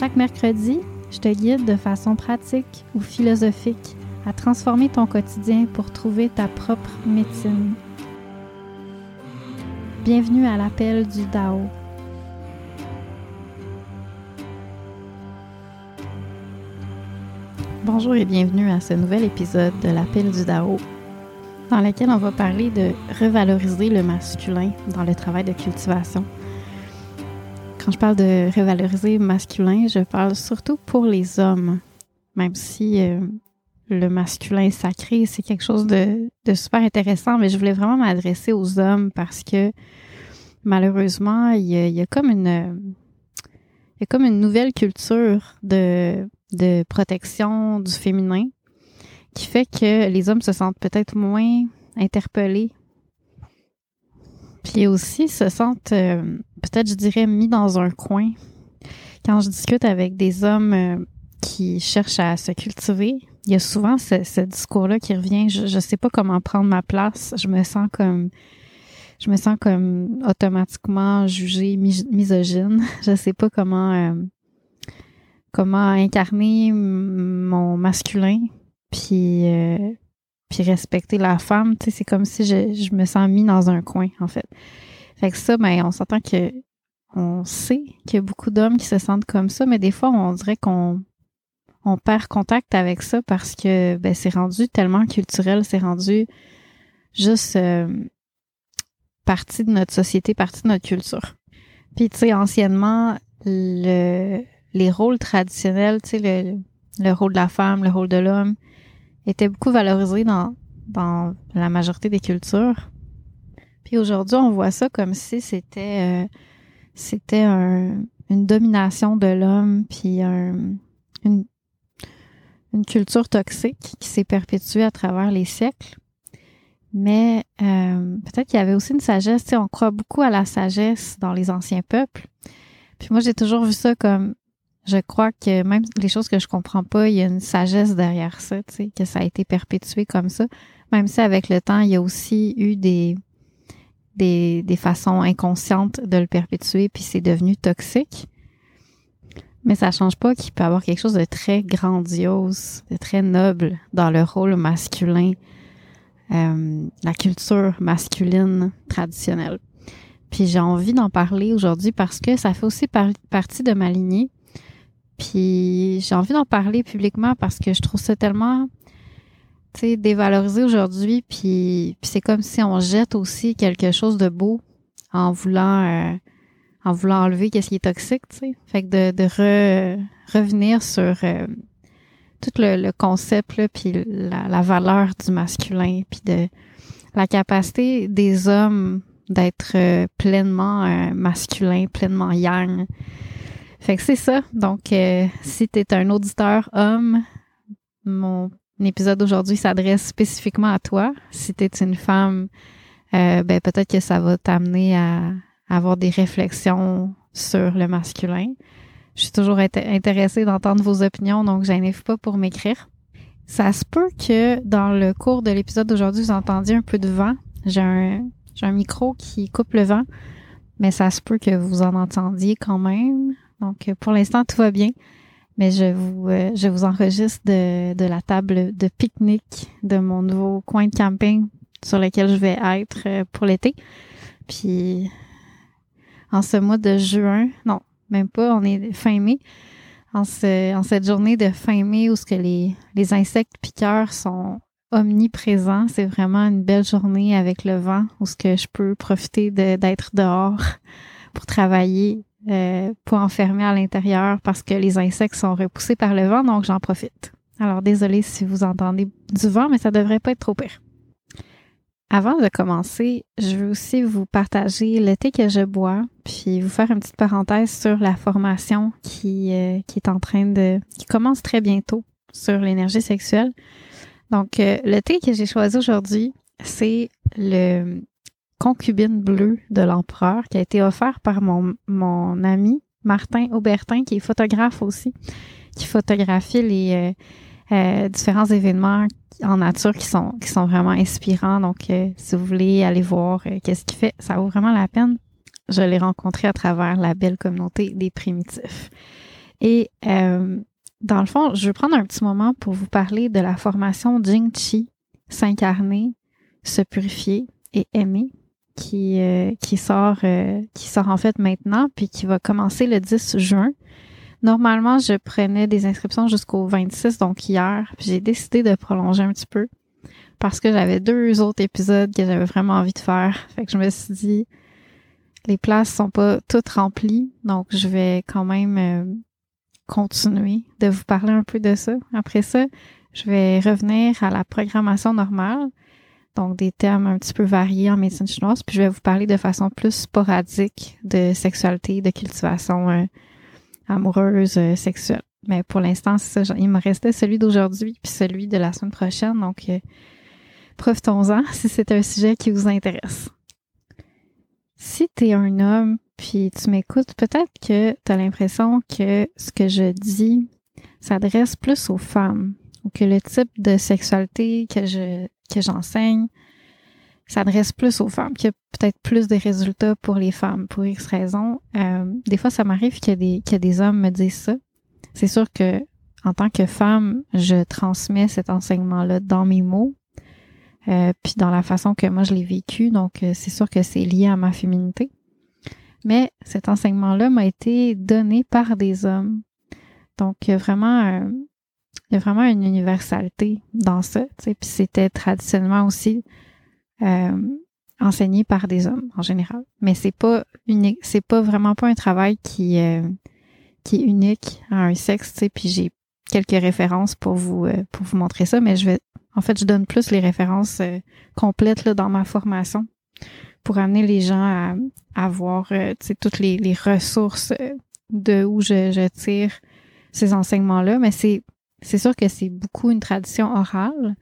Chaque mercredi, je te guide de façon pratique ou philosophique à transformer ton quotidien pour trouver ta propre médecine. Bienvenue à l'appel du Dao. Bonjour et bienvenue à ce nouvel épisode de l'appel du Dao, dans lequel on va parler de revaloriser le masculin dans le travail de cultivation. Quand je parle de revaloriser masculin, je parle surtout pour les hommes, même si euh, le masculin sacré, c'est quelque chose de, super intéressant, mais je voulais vraiment m'adresser aux hommes parce que malheureusement, il y a, comme une il y a comme une nouvelle culture de, de protection du féminin qui fait que les hommes se sentent peut-être moins interpellés. Puis aussi se sentent euh, peut-être, je dirais, mis dans un coin. Quand je discute avec des hommes euh, qui cherchent à se cultiver, il y a souvent ce, discours-là qui revient. Je ne sais pas comment prendre ma place. Je me sens comme je me sens comme automatiquement jugée misogyne. Je sais pas comment euh, comment incarner mon masculin puis euh, puis respecter la femme. C'est comme si je me sens mis dans un coin en fait. Fait que ça, ben on s'entend que on sait qu'il y a beaucoup d'hommes qui se sentent comme ça, mais des fois on dirait qu'on on perd contact avec ça parce que ben, c'est rendu tellement culturel, c'est rendu juste euh, partie de notre société, partie de notre culture. Puis, tu sais, anciennement, le, les rôles traditionnels, tu sais, le, le rôle de la femme, le rôle de l'homme, étaient beaucoup valorisés dans, dans la majorité des cultures. Puis aujourd'hui, on voit ça comme si c'était euh, c'était un, une domination de l'homme, puis un, une, une culture toxique qui s'est perpétuée à travers les siècles. Mais euh, peut-être qu'il y avait aussi une sagesse. Tu sais, on croit beaucoup à la sagesse dans les anciens peuples. Puis moi, j'ai toujours vu ça comme je crois que même les choses que je comprends pas, il y a une sagesse derrière ça, tu sais, que ça a été perpétué comme ça. Même si avec le temps, il y a aussi eu des, des, des façons inconscientes de le perpétuer, puis c'est devenu toxique. Mais ça change pas qu'il peut avoir quelque chose de très grandiose, de très noble dans le rôle masculin, euh, la culture masculine traditionnelle. Puis j'ai envie d'en parler aujourd'hui parce que ça fait aussi partie de ma lignée. Puis j'ai envie d'en parler publiquement parce que je trouve ça tellement, dévalorisé aujourd'hui. Puis, puis c'est comme si on jette aussi quelque chose de beau en voulant euh, en voulant enlever qu'est-ce qui est toxique, tu sais. Fait que de, de revenir sur euh, tout le, concept, là, puis la, la, valeur du masculin, puis de la capacité des hommes d'être euh, pleinement euh, masculin, pleinement yang. Fait que c'est ça. Donc, si tu es un auditeur homme, mon épisode d'aujourd'hui s'adresse spécifiquement à toi. Si tu es une femme, ben peut-être que ça va t'amener à avoir des réflexions sur le masculin. Je suis toujours intéressée d'entendre vos opinions, donc je pas pour m'écrire. Ça se peut que dans le cours de l'épisode d'aujourd'hui, vous entendiez un peu de vent. J'ai un, un micro qui coupe le vent, mais ça se peut que vous en entendiez quand même. Donc, pour l'instant, tout va bien. Mais je vous, euh, je vous enregistre de, de la table de pique-nique de mon nouveau coin de camping sur lequel je vais être euh, pour l'été. Puis en ce mois de juin, non, même pas, on est fin mai. En, en cette journée de fin mai où ce que les, les insectes piqueurs sont omniprésents, c'est vraiment une belle journée avec le vent où ce que je peux profiter d'être dehors pour travailler, euh, pas enfermer à l'intérieur parce que les insectes sont repoussés par le vent, donc j'en profite. Alors désolé si vous entendez du vent, mais ça devrait pas être trop pire. Avant de commencer, je veux aussi vous partager le thé que je bois, puis vous faire une petite parenthèse sur la formation qui, euh, qui est en train de, qui commence très bientôt sur l'énergie sexuelle. Donc, euh, le thé que j'ai choisi aujourd'hui, c'est le concubine bleue de l'empereur qui a été offert par mon, mon ami Martin Aubertin, qui est photographe aussi, qui photographie les euh, euh, différents événements en nature qui sont qui sont vraiment inspirants. Donc, euh, si vous voulez aller voir qu'est-ce qu'il fait, ça vaut vraiment la peine. Je l'ai rencontré à travers la belle communauté des primitifs. Et dans le fond, je vais prendre un petit moment pour vous parler de la formation Jing Chi, s'incarner, se purifier et aimer qui, euh, qui sort euh, qui sort en fait maintenant puis qui va commencer le 10 juin. Normalement, je prenais des inscriptions jusqu'au 26 donc hier, j'ai décidé de prolonger un petit peu parce que j'avais deux autres épisodes que j'avais vraiment envie de faire. Fait que je me suis dit les places sont pas toutes remplies, donc je vais quand même euh, continuer de vous parler un peu de ça. Après ça, je vais revenir à la programmation normale donc des thèmes un petit peu variés en médecine chinoise. Puis je vais vous parler de façon plus sporadique de sexualité, de cultivation euh, amoureuse, euh, sexuelle. Mais pour l'instant. Il me restait celui d'aujourd'hui puis celui de la semaine prochaine. Donc, euh, profitons-en si c'est un sujet qui vous intéresse. Si tu es un homme puis tu m'écoutes, peut-être que tu as l'impression que ce que je dis s'adresse plus aux femmes que le type de sexualité que je que j'enseigne s'adresse plus aux femmes, qu'il y a peut-être plus de résultats pour les femmes, pour X raisons. Euh, des fois, ça m'arrive que des, que des hommes me disent ça. C'est sûr que en tant que femme, je transmets cet enseignement-là dans mes mots, euh, puis dans la façon que moi je l'ai vécu. Donc, euh, c'est sûr que c'est lié à ma féminité. Mais cet enseignement-là m'a été donné par des hommes. Donc, vraiment, il y a vraiment une universalité dans ça. Puis c'était traditionnellement aussi euh, enseigné par des hommes en général. Mais c'est pas unique, c'est pas vraiment pas un travail qui euh, qui est unique à un sexe. Puis j'ai quelques références pour vous euh, pour vous montrer ça, mais je vais en fait je donne plus les références complètes là, dans ma formation pour amener les gens à, à voir toutes les, les ressources de où je, je tire ces enseignements là. Mais c'est c'est sûr que c'est beaucoup une tradition orale,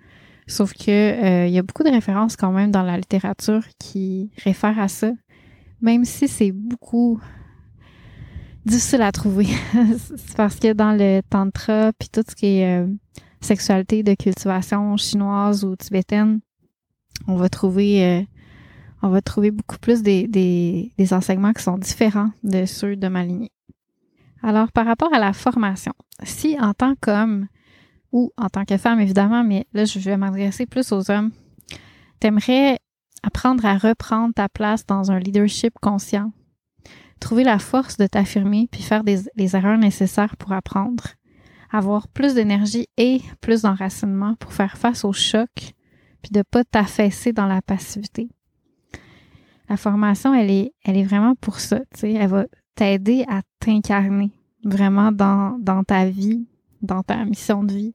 sauf que euh, il y a beaucoup de références quand même dans la littérature qui réfèrent à ça, même si c'est beaucoup difficile à trouver. c'est parce que dans le tantra puis tout ce qui est euh, sexualité de cultivation chinoise ou tibétaine, on va trouver euh, on va trouver beaucoup plus des, des, des enseignements qui sont différents de ceux de ma lignée. Alors, par rapport à la formation, si en tant qu'homme ou en tant que femme, évidemment, mais là, je vais m'adresser plus aux hommes, t'aimerais apprendre à reprendre ta place dans un leadership conscient, trouver la force de t'affirmer puis faire des, les erreurs nécessaires pour apprendre, avoir plus d'énergie et plus d'enracinement pour faire face au choc puis de pas t'affaisser dans la passivité. La formation, elle est, elle est vraiment pour ça, tu sais, elle va t'aider à t'incarner vraiment dans, ta vie, dans ta mission de vie,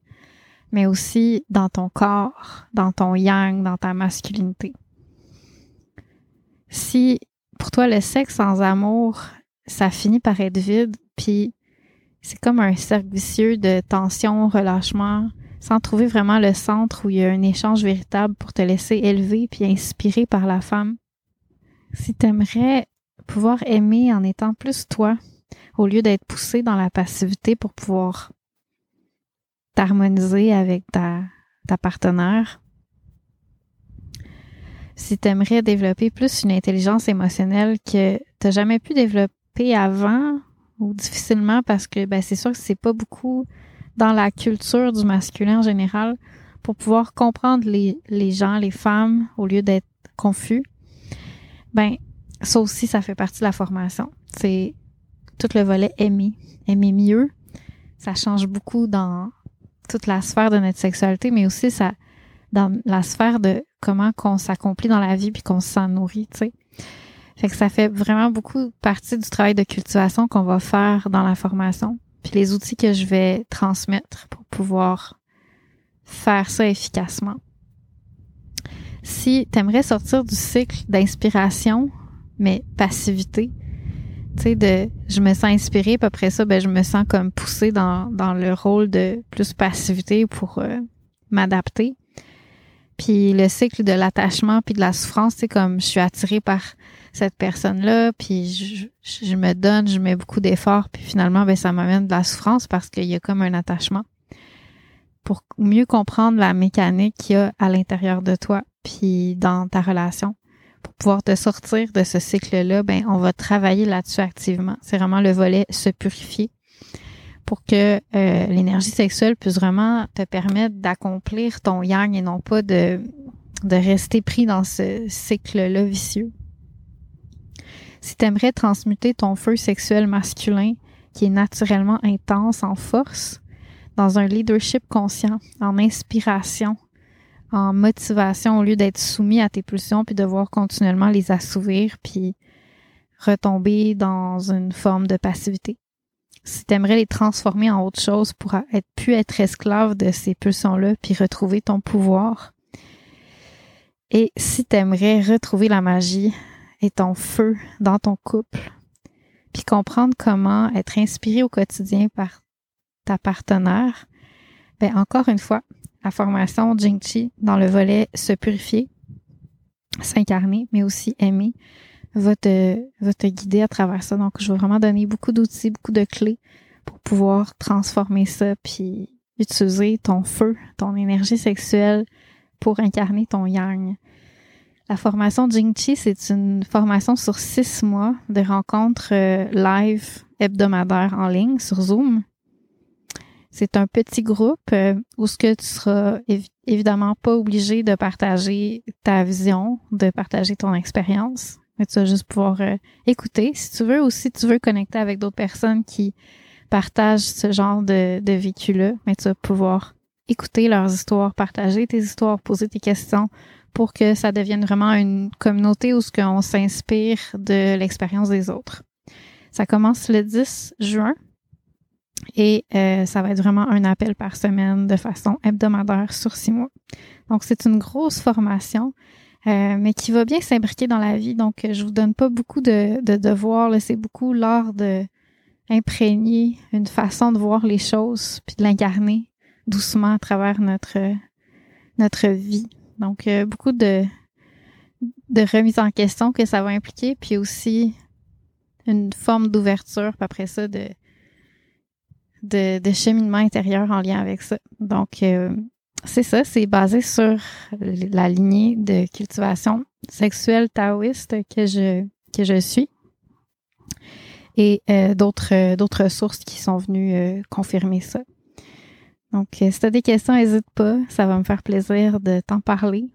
mais aussi dans ton corps, dans ton yang, dans ta masculinité. Si pour toi le sexe sans amour, ça finit par être vide, puis c'est comme un cercle vicieux de tension, relâchement, sans trouver vraiment le centre où il y a un échange véritable pour te laisser élever puis inspirer par la femme. Si tu aimerais pouvoir aimer en étant plus toi, au lieu d'être poussé dans la passivité pour pouvoir t'harmoniser avec ta, partenaire. Si tu aimerais développer plus une intelligence émotionnelle que tu jamais pu développer avant ou difficilement parce que ben, c'est sûr que c'est pas beaucoup dans la culture du masculin en général pour pouvoir comprendre les, les gens, les femmes, au lieu d'être confus, ben ça aussi, ça fait partie de la formation. C'est tout le volet aimer, aimer mieux. Ça change beaucoup dans toute la sphère de notre sexualité, mais aussi ça dans la sphère de comment qu'on s'accomplit dans la vie puis qu'on s'en nourrit, tu sais. Fait que ça fait vraiment beaucoup partie du travail de cultivation qu'on va faire dans la formation, puis les outils que je vais transmettre pour pouvoir faire ça efficacement. Si tu aimerais sortir du cycle d'inspiration, mais passivité, tu sais, de je me sens inspirée, puis après ça, ben, je me sens comme poussée dans, dans le rôle de plus passivité pour euh, m'adapter. Puis le cycle de l'attachement puis de la souffrance, c'est comme je suis attirée par cette personne-là, puis je, je, me donne, je mets beaucoup d'efforts, puis finalement, ben ça m'amène de la souffrance parce qu'il y a comme un attachement. Pour mieux comprendre la mécanique qu'il y a à l'intérieur de toi, puis dans ta relation, pour pouvoir te sortir de ce cycle-là, ben on va travailler là-dessus activement. C'est vraiment le volet se purifier pour que euh, l'énergie sexuelle puisse vraiment te permettre d'accomplir ton yang et non pas de, de rester pris dans ce cycle-là vicieux. Si tu aimerais transmuter ton feu sexuel masculin qui est naturellement intense en force dans un leadership conscient, en inspiration, en motivation au lieu d'être soumis à tes pulsions puis devoir continuellement les assouvir puis retomber dans une forme de passivité si tu aimerais les transformer en autre chose pour être plus être esclave de ces pulsions-là, puis retrouver ton pouvoir. Et si tu aimerais retrouver la magie et ton feu dans ton couple, puis comprendre comment être inspiré au quotidien par ta partenaire, ben encore une fois, la formation Jing dans le volet se purifier, s'incarner, mais aussi aimer, va te, guider à travers ça. Donc, je vais vraiment donner beaucoup d'outils, beaucoup de clés pour pouvoir transformer ça, puis utiliser ton feu, ton énergie sexuelle pour incarner ton yang. La formation Jing Chi, c'est une formation sur six mois de rencontres euh, live hebdomadaires en ligne sur Zoom. C'est un petit groupe euh, où ce que tu seras évidemment pas obligé de partager ta vision, de partager ton expérience. Mais tu vas juste pouvoir euh, écouter. Si tu veux aussi, tu veux connecter avec d'autres personnes qui partagent ce genre de, de vécu-là, mais tu vas pouvoir écouter leurs histoires, partager tes histoires, poser tes questions pour que ça devienne vraiment une communauté où ce qu'on s'inspire de l'expérience des autres. Ça commence le 10 juin et euh, ça va être vraiment un appel par semaine de façon hebdomadaire sur six mois. Donc c'est une grosse formation. Euh, mais qui va bien s'imbriquer dans la vie. Donc, je vous donne pas beaucoup de, de devoirs. C'est beaucoup l'art de imprégner une façon de voir les choses, puis de l'incarner doucement à travers notre notre vie. Donc, euh, beaucoup de de remise en question que ça va impliquer, puis aussi une forme d'ouverture, puis après ça, de, de, cheminement intérieur en lien avec ça. Donc, euh, c'est ça, c'est basé sur la lignée de cultivation sexuelle taoïste que je, que je suis et euh, d'autres d'autres sources qui sont venues euh, confirmer ça. Donc, si tu as des questions, n'hésite pas, ça va me faire plaisir de t'en parler.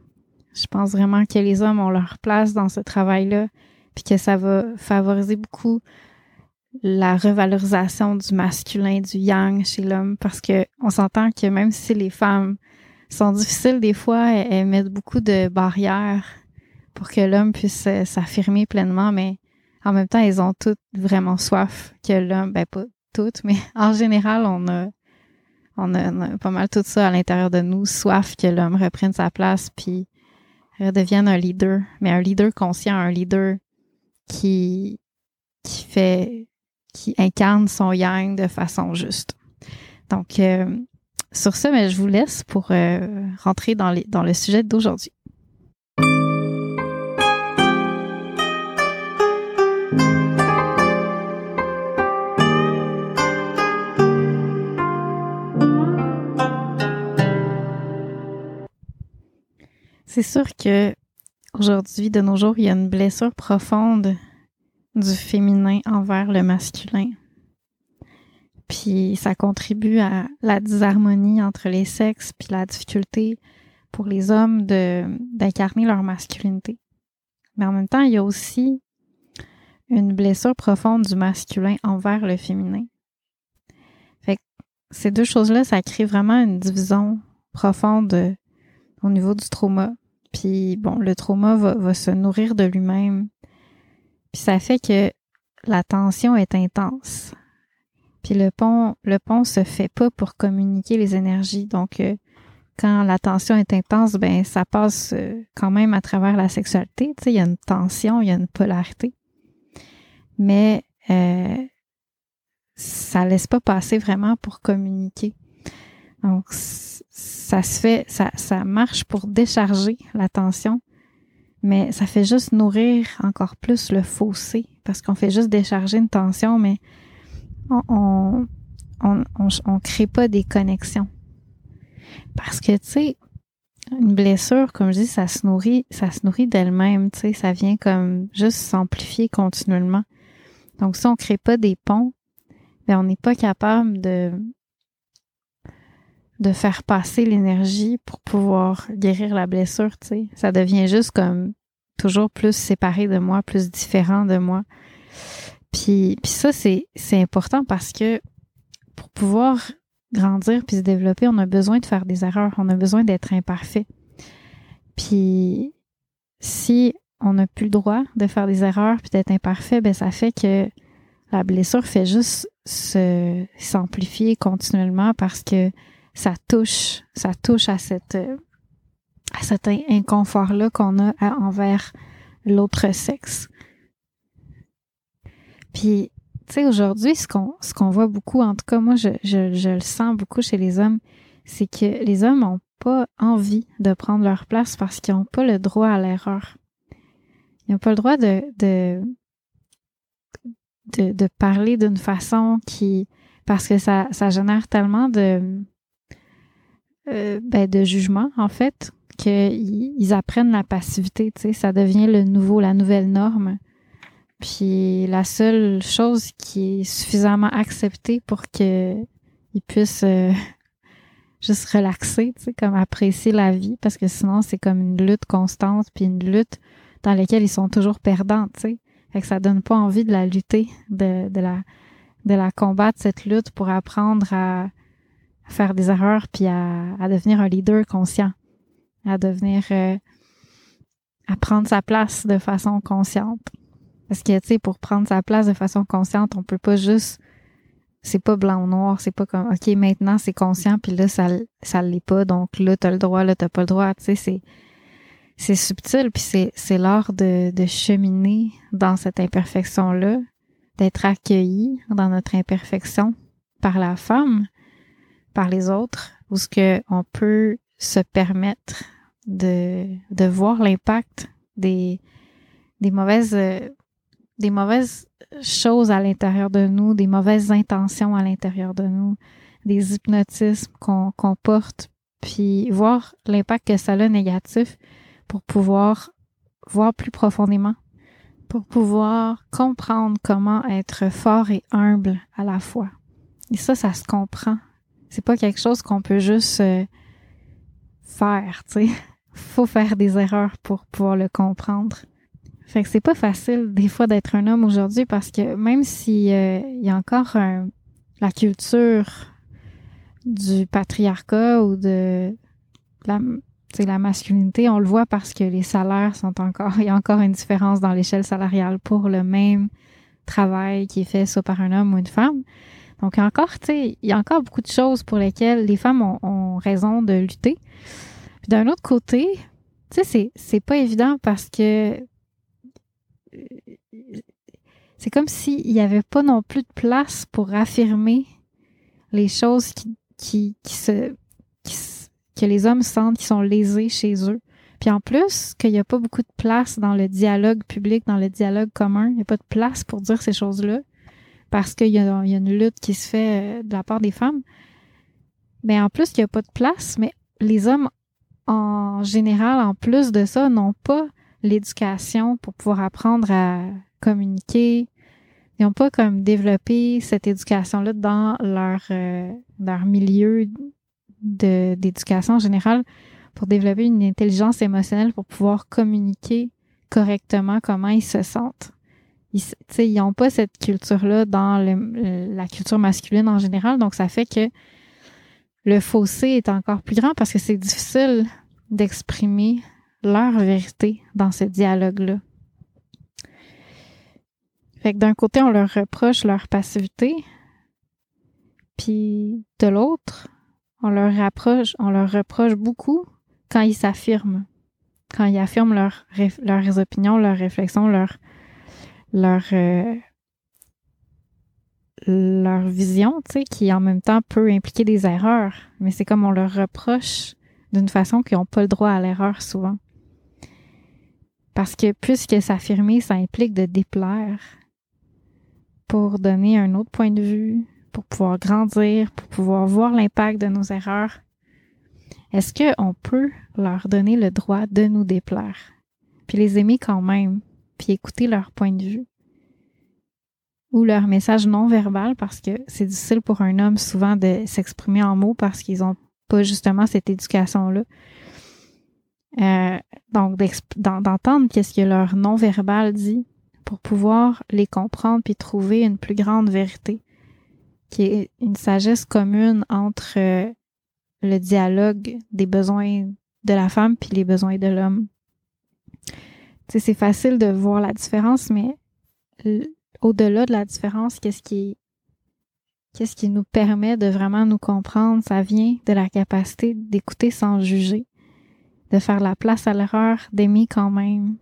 Je pense vraiment que les hommes ont leur place dans ce travail-là, puis que ça va favoriser beaucoup la revalorisation du masculin, du yang chez l'homme, parce que on s'entend que même si les femmes sont difficiles des fois. Elles, mettent beaucoup de barrières pour que l'homme puisse euh, s'affirmer pleinement, mais en même temps, elles ont toutes vraiment soif que l'homme, ben pas toutes, mais en général, on a, on a, pas mal tout ça à l'intérieur de nous, soif que l'homme reprenne sa place puis redevienne un leader, mais un leader conscient, un leader qui, qui fait, qui incarne son yang de façon juste. Donc, euh, sur ce, mais je vous laisse pour euh, rentrer dans, les, dans le sujet d'aujourd'hui. C'est sûr que aujourd'hui, de nos jours, il y a une blessure profonde du féminin envers le masculin. Puis ça contribue à la disharmonie entre les sexes, puis la difficulté pour les hommes d'incarner leur masculinité. Mais en même temps, il y a aussi une blessure profonde du masculin envers le féminin. Fait que ces deux choses-là, ça crée vraiment une division profonde euh, au niveau du trauma. Puis bon, le trauma va se nourrir de lui-même. Ça fait que la tension est intense. Puis le pont, le pont se fait pas pour communiquer les énergies. Donc, euh, quand la tension est intense, ben ça passe euh, quand même à travers la sexualité. Tu sais, il y a une tension, il y a une polarité. Mais euh, ça laisse pas passer vraiment pour communiquer. Donc, ça se fait, ça marche pour décharger la tension, mais ça fait juste nourrir encore plus le fossé parce qu'on fait juste décharger une tension, mais on, on, on, crée pas des connexions. Parce que, tu sais, une blessure, comme je dis, ça se nourrit, ça se nourrit d'elle-même, tu sais, ça vient comme juste s'amplifier continuellement. Donc, si on crée pas des ponts, ben, on n'est pas capable de, de faire passer l'énergie pour pouvoir guérir la blessure, tu sais. Ça devient juste comme toujours plus séparé de moi, plus différent de moi. Puis, puis ça, c'est, c'est important parce que pour pouvoir grandir puis se développer, on a besoin de faire des erreurs, on a besoin d'être imparfait. Puis si on n'a plus le droit de faire des erreurs puis d'être imparfait, ben ça fait que la blessure fait juste se s'amplifier continuellement parce que ça touche, ça touche à cette à cet inconfort là qu'on a envers l'autre sexe. Puis tu sais aujourd'hui ce qu'on ce qu'on voit beaucoup en tout cas moi je, je, le sens beaucoup chez les hommes, c'est que les hommes ont pas envie de prendre leur place parce qu'ils n'ont pas le droit à l'erreur. Ils n'ont pas le droit de, de, de, de parler d'une façon qui parce que ça, ça génère tellement de euh, ben de jugement en fait qu'ils ils apprennent la passivité tu sais. Ça devient le nouveau la nouvelle norme. Puis la seule chose qui est suffisamment acceptée pour que ils puissent euh, juste relaxer tu sais comme apprécier la vie parce que sinon c'est comme une lutte constante puis une lutte dans laquelle ils sont toujours perdants tu sais. Fait que ça donne pas envie de la lutter, de, de la de la combattre cette lutte pour apprendre à, faire des erreurs puis à, à, devenir un leader conscient, à devenir euh, à prendre sa place de façon consciente. Parce que tu sais, pour prendre sa place de façon consciente, on peut pas juste c'est pas blanc ou noir, c'est pas comme OK, maintenant c'est conscient puis là ça ça l'est pas donc là tu as le droit, là t'as pas le droit, tu sais c'est c'est subtil, puis c'est, c'est l'art de, de cheminer dans cette imperfection-là, d'être accueilli dans notre imperfection par la femme, par les autres, où ce que on peut se permettre de, de voir l'impact des, des mauvaises des mauvaises choses à l'intérieur de nous, des mauvaises intentions à l'intérieur de nous, des hypnotismes qu'on, qu'on porte, puis voir l'impact que ça a négatif, pour pouvoir voir plus profondément, pour pouvoir comprendre comment être fort et humble à la fois. Et ça, ça se comprend. C'est pas quelque chose qu'on peut juste euh, faire, tu sais. Faut faire des erreurs pour pouvoir le comprendre. Fait que c'est pas facile des fois d'être un homme aujourd'hui parce que même si euh, il y a encore la culture du patriarcat ou de la, la masculinité, on le voit parce que les salaires sont encore, il y a encore une différence dans l'échelle salariale pour le même travail qui est fait soit par un homme ou une femme. Donc encore, tu sais, il y a encore beaucoup de choses pour lesquelles les femmes ont, raison de lutter. Puis d'un autre côté, tu sais, c'est, pas évident parce que c'est comme s'il n'y avait pas non plus de place pour affirmer les choses qui, qui, qui se que les hommes sentent qu'ils sont lésés chez eux. Puis en plus, qu'il n'y a pas beaucoup de place dans le dialogue public, dans le dialogue commun, il n'y a pas de place pour dire ces choses-là, parce qu'il y, a, une lutte qui se fait euh, de la part des femmes. Mais en plus, il n'y a pas de place, mais les hommes, en général, en plus de ça, n'ont pas l'éducation pour pouvoir apprendre à communiquer. Ils n'ont pas comme développé cette éducation-là dans leur, euh, leur milieu d'éducation en général pour développer une intelligence émotionnelle pour pouvoir communiquer correctement comment ils se sentent. Ils, n'ont pas cette culture-là dans la culture masculine en général. Donc, ça fait que le fossé est encore plus grand parce que c'est difficile d'exprimer leur vérité dans ce dialogue-là. Fait que d'un côté, on leur reproche leur passivité, puis de l'autre, on leur rapproche, on leur reproche beaucoup quand ils s'affirment, quand ils affirment leur, leurs opinions, leurs réflexions, leur, leur, euh, leur vision, tu sais, qui en même temps peut impliquer des erreurs, mais c'est comme on leur reproche d'une façon qu'ils n'ont pas le droit à l'erreur souvent. Parce que puisque s'affirmer, ça implique de déplaire pour donner un autre point de vue, pour pouvoir grandir, pour pouvoir voir l'impact de nos erreurs, est-ce qu'on peut leur donner le droit de nous déplaire, puis les aimer quand même, puis écouter leur point de vue ou leur message non verbal parce que c'est difficile pour un homme souvent de s'exprimer en mots parce qu'ils n'ont pas justement cette éducation-là. Euh, donc, d'entendre qu'est-ce que leur non-verbal dit pour pouvoir les comprendre puis trouver une plus grande vérité, qui est une sagesse commune entre euh, le dialogue des besoins de la femme puis les besoins de l'homme. C'est facile de voir la différence, mais au-delà de la différence, qu'est-ce qui qu'est-ce qui nous permet de vraiment nous comprendre, ça vient de la capacité d'écouter sans juger de faire la place à l'erreur, d'aimer quand même,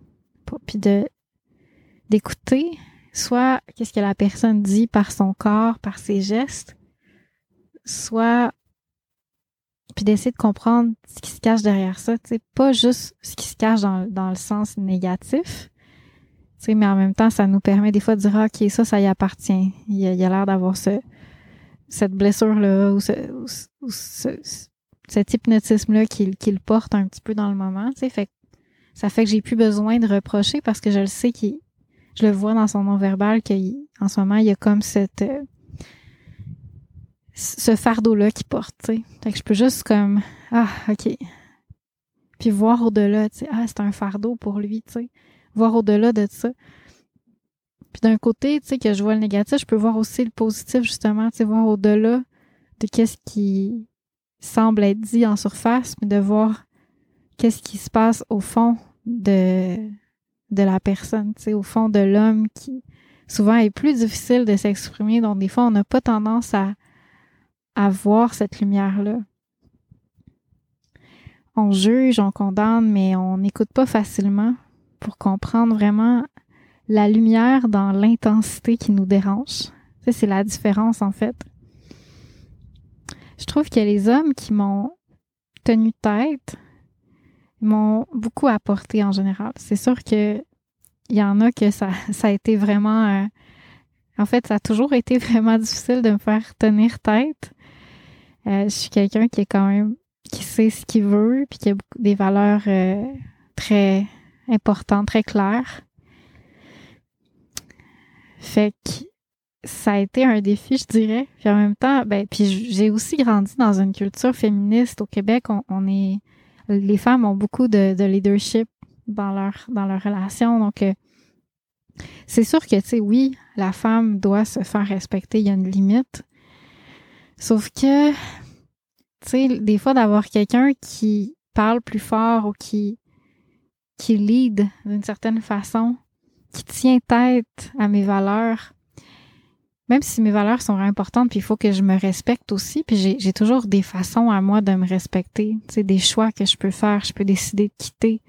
puis de d'écouter soit qu'est-ce que la personne dit par son corps, par ses gestes, soit puis d'essayer de comprendre ce qui se cache derrière ça, sais, pas juste ce qui se cache dans, dans le sens négatif, mais en même temps, ça nous permet des fois de dire, ok, ça, ça y appartient. Il a, l'air d'avoir ce, cette blessure-là ou, ce, ou ce, cet hypnotisme-là qu'il qu'il porte un petit peu dans le moment, tu sais, fait ça fait que j'ai plus besoin de reprocher parce que je le sais qu'il je le vois dans son nom verbal qu'en ce moment il y a comme cette euh, ce fardeau là qu'il porte, tu sais. Fait que je peux juste comme ah OK. Puis voir au-delà, ah c'est un fardeau pour lui, tu sais. Voir au-delà de ça. Puis d'un côté, tu sais que je vois le négatif, je peux voir aussi le positif justement, tu voir au-delà de qu'est-ce qui semble être dit en surface, mais de voir qu'est-ce qui se passe au fond de, de la personne, tu au fond de l'homme qui souvent est plus difficile de s'exprimer. Donc, des fois, on n'a pas tendance à, à voir cette lumière-là. On juge, on condamne, mais on n'écoute pas facilement pour comprendre vraiment la lumière dans l'intensité qui nous dérange. c'est la différence, en fait je trouve que les hommes qui m'ont tenu tête m'ont beaucoup apporté en général. C'est sûr que il y en a que ça, ça a été vraiment euh, en fait, ça a toujours été vraiment difficile de me faire tenir tête. Euh, je suis quelqu'un qui est quand même qui sait ce qu'il veut puis qui a des valeurs euh, très importantes, très claires. Fait que ça a été un défi, je dirais. Puis en même temps, ben, puis j'ai aussi grandi dans une culture féministe au Québec. On, est, les femmes ont beaucoup de, leadership dans leur dans relation. Donc, euh, c'est sûr que tu sais, oui, la femme doit se faire respecter. Il y a une limite. Sauf que, tu sais, des fois d'avoir quelqu'un qui parle plus fort ou qui qui lead d'une certaine façon, qui tient tête à mes valeurs même si mes valeurs sont importantes, puis il faut que je me respecte aussi, puis j'ai toujours des façons à moi de me respecter, tu sais, des choix que je peux faire, je peux décider de quitter,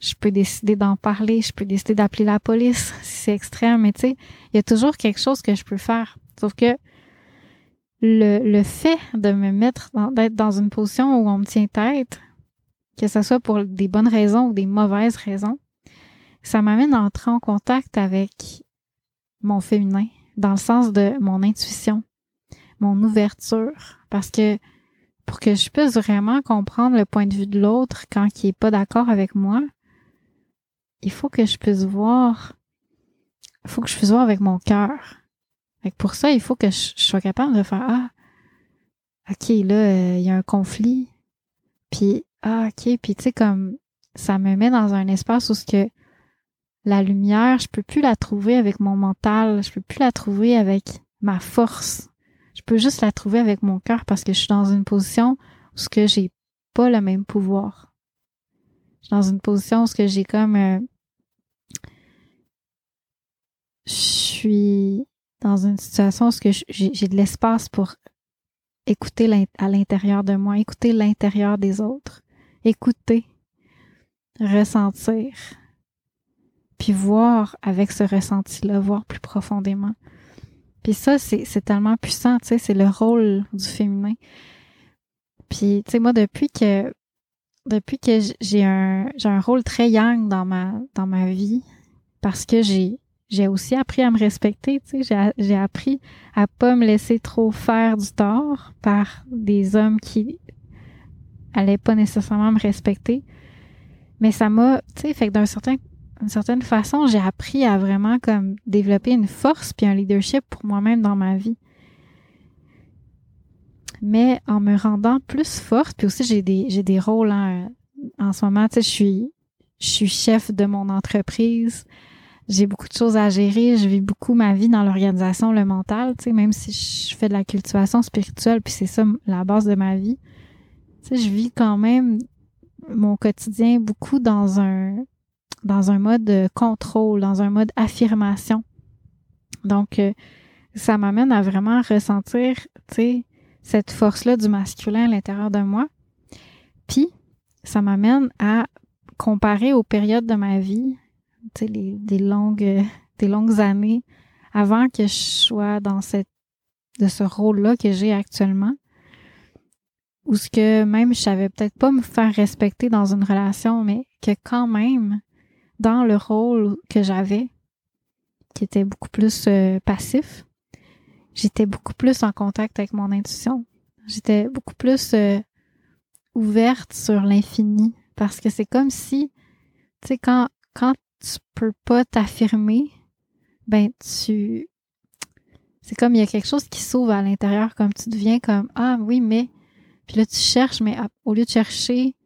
je peux décider d'en parler, je peux décider d'appeler la police si c'est extrême, mais tu sais, il y a toujours quelque chose que je peux faire. Sauf que le, le fait de me mettre, d'être dans une position où on me tient tête, que ce soit pour des bonnes raisons ou des mauvaises raisons, ça m'amène à entrer en contact avec mon féminin, dans le sens de mon intuition, mon ouverture, parce que pour que je puisse vraiment comprendre le point de vue de l'autre quand il est pas d'accord avec moi, il faut que je puisse voir, il faut que je puisse voir avec mon cœur. Pour ça, il faut que je, sois capable de faire ah, ok là, euh, il y a un conflit, puis ah ok, puis tu sais comme ça me met dans un espace où ce que la lumière, je peux plus la trouver avec mon mental, je peux plus la trouver avec ma force. Je peux juste la trouver avec mon cœur parce que je suis dans une position où ce que j'ai pas le même pouvoir. Je suis dans une position où ce que j'ai comme euh, je suis dans une situation où j'ai de l'espace pour écouter à l'intérieur de moi, écouter l'intérieur des autres, écouter, ressentir, puis voir avec ce ressenti-là, voir plus profondément. Puis ça, c'est tellement puissant, tu sais, c'est le rôle du féminin. Puis, tu sais, moi, depuis que depuis que j'ai un j'ai un rôle très yang dans ma dans ma vie, parce que j'ai j'ai aussi appris à me respecter, tu sais, j'ai appris à pas me laisser trop faire du tort par des hommes qui allaient pas nécessairement me respecter. Mais ça m'a, tu sais, fait que d'un certain d'une certaine façon, j'ai appris à vraiment comme développer une force puis un leadership pour moi-même dans ma vie. Mais en me rendant plus forte, puis aussi j'ai des j'ai des rôles hein, en ce moment, tu sais, je suis je suis chef de mon entreprise. J'ai beaucoup de choses à gérer, je vis beaucoup ma vie dans l'organisation, le mental, tu sais, même si je fais de la cultivation spirituelle, puis c'est ça la base de ma vie. Tu sais, je vis quand même mon quotidien beaucoup dans un dans un mode contrôle, dans un mode affirmation. Donc, euh, ça m'amène à vraiment ressentir, tu sais, cette force-là du masculin à l'intérieur de moi. Puis, ça m'amène à comparer aux périodes de ma vie, des longues, des longues années avant que je sois dans cette, de ce rôle-là que j'ai actuellement. Ou ce que même je savais peut-être pas me faire respecter dans une relation, mais que quand même, dans le rôle que j'avais, qui était beaucoup plus euh, passif, j'étais beaucoup plus en contact avec mon intuition. J'étais beaucoup plus euh, ouverte sur l'infini parce que c'est comme si, tu sais, quand, quand tu peux pas t'affirmer, ben tu... C'est comme il y a quelque chose qui s'ouvre à l'intérieur, comme tu deviens comme, ah oui, mais... Puis là, tu cherches, mais au lieu de chercher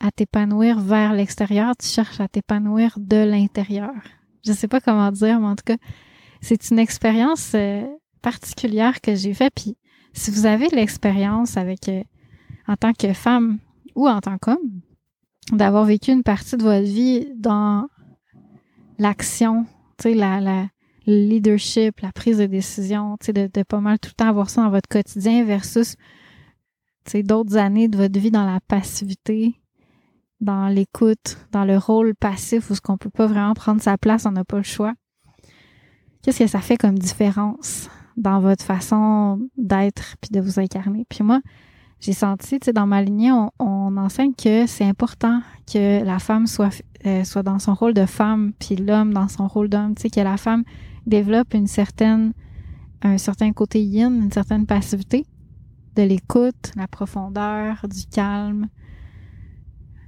à t'épanouir vers l'extérieur, tu cherches à t'épanouir de l'intérieur. Je sais pas comment dire, mais en tout cas, c'est une expérience euh, particulière que j'ai faite. Puis, si vous avez l'expérience avec, euh, en tant que femme ou en tant qu'homme, d'avoir vécu une partie de votre vie dans l'action, tu sais, la, la leadership, la prise de décision, tu sais, de, de pas mal tout le temps avoir ça dans votre quotidien versus, tu sais, d'autres années de votre vie dans la passivité, dans l'écoute, dans le rôle passif où ce qu'on peut pas vraiment prendre sa place, on n'a pas le choix. Qu'est-ce que ça fait comme différence dans votre façon d'être puis de vous incarner? Puis moi, j'ai senti, tu sais, dans ma lignée, on, enseigne que c'est important que la femme soit euh, soit dans son rôle de femme puis l'homme dans son rôle d'homme, tu sais, que la femme développe un certain côté yin, une certaine passivité, de l'écoute, la profondeur, du calme,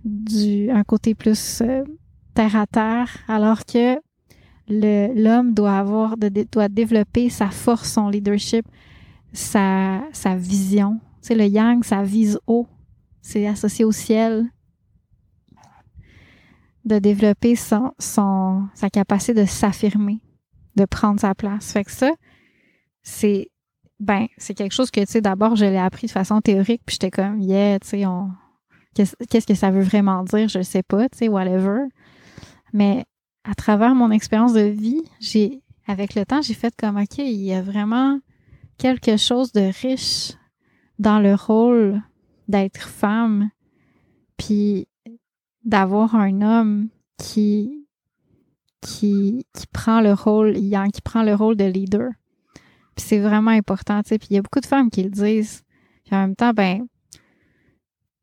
du un côté plus euh, terre à terre, alors que l'homme doit avoir doit développer sa force, son leadership, sa, sa vision. Tu sais, le yang, ça vise haut. C'est associé au ciel. De développer son, son sa capacité de s'affirmer, de prendre sa place. Fait que ça, c'est ben, c'est quelque chose que, tu sais, d'abord, je l'ai appris de façon théorique, puis j'étais comme, yeah, tu sais, on, qu'est-ce que ça veut vraiment dire, je sais pas, tu sais, whatever. Mais à travers mon expérience de vie, j'ai, avec le temps, j'ai fait comme, OK, il y a vraiment quelque chose de riche dans le rôle d'être femme, puis d'avoir un homme qui, qui, qui prend le rôle, qui prend le rôle de leader. Puis c'est vraiment important, tu sais. Puis il y a beaucoup de femmes qui le disent. Puis en même temps, ben,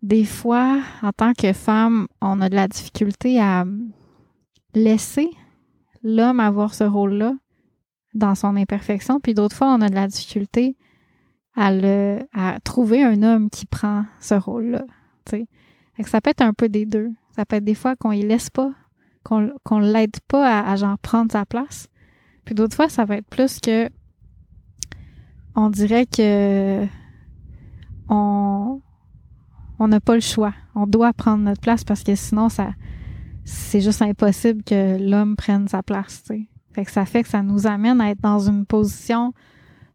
des fois, en tant que femme, on a de la difficulté à laisser l'homme avoir ce rôle-là dans son imperfection, puis d'autres fois, on a de la difficulté à le à trouver un homme qui prend ce rôle-là. Ça peut être un peu des deux. Ça peut être des fois qu'on y laisse pas, qu'on l'aide pas à, genre prendre sa place. Puis d'autres fois, ça va être plus que on dirait que on on n'a pas le choix. On doit prendre notre place parce que sinon, ça, c'est juste impossible que l'homme prenne sa place. Fait que ça fait que ça nous amène à être dans une position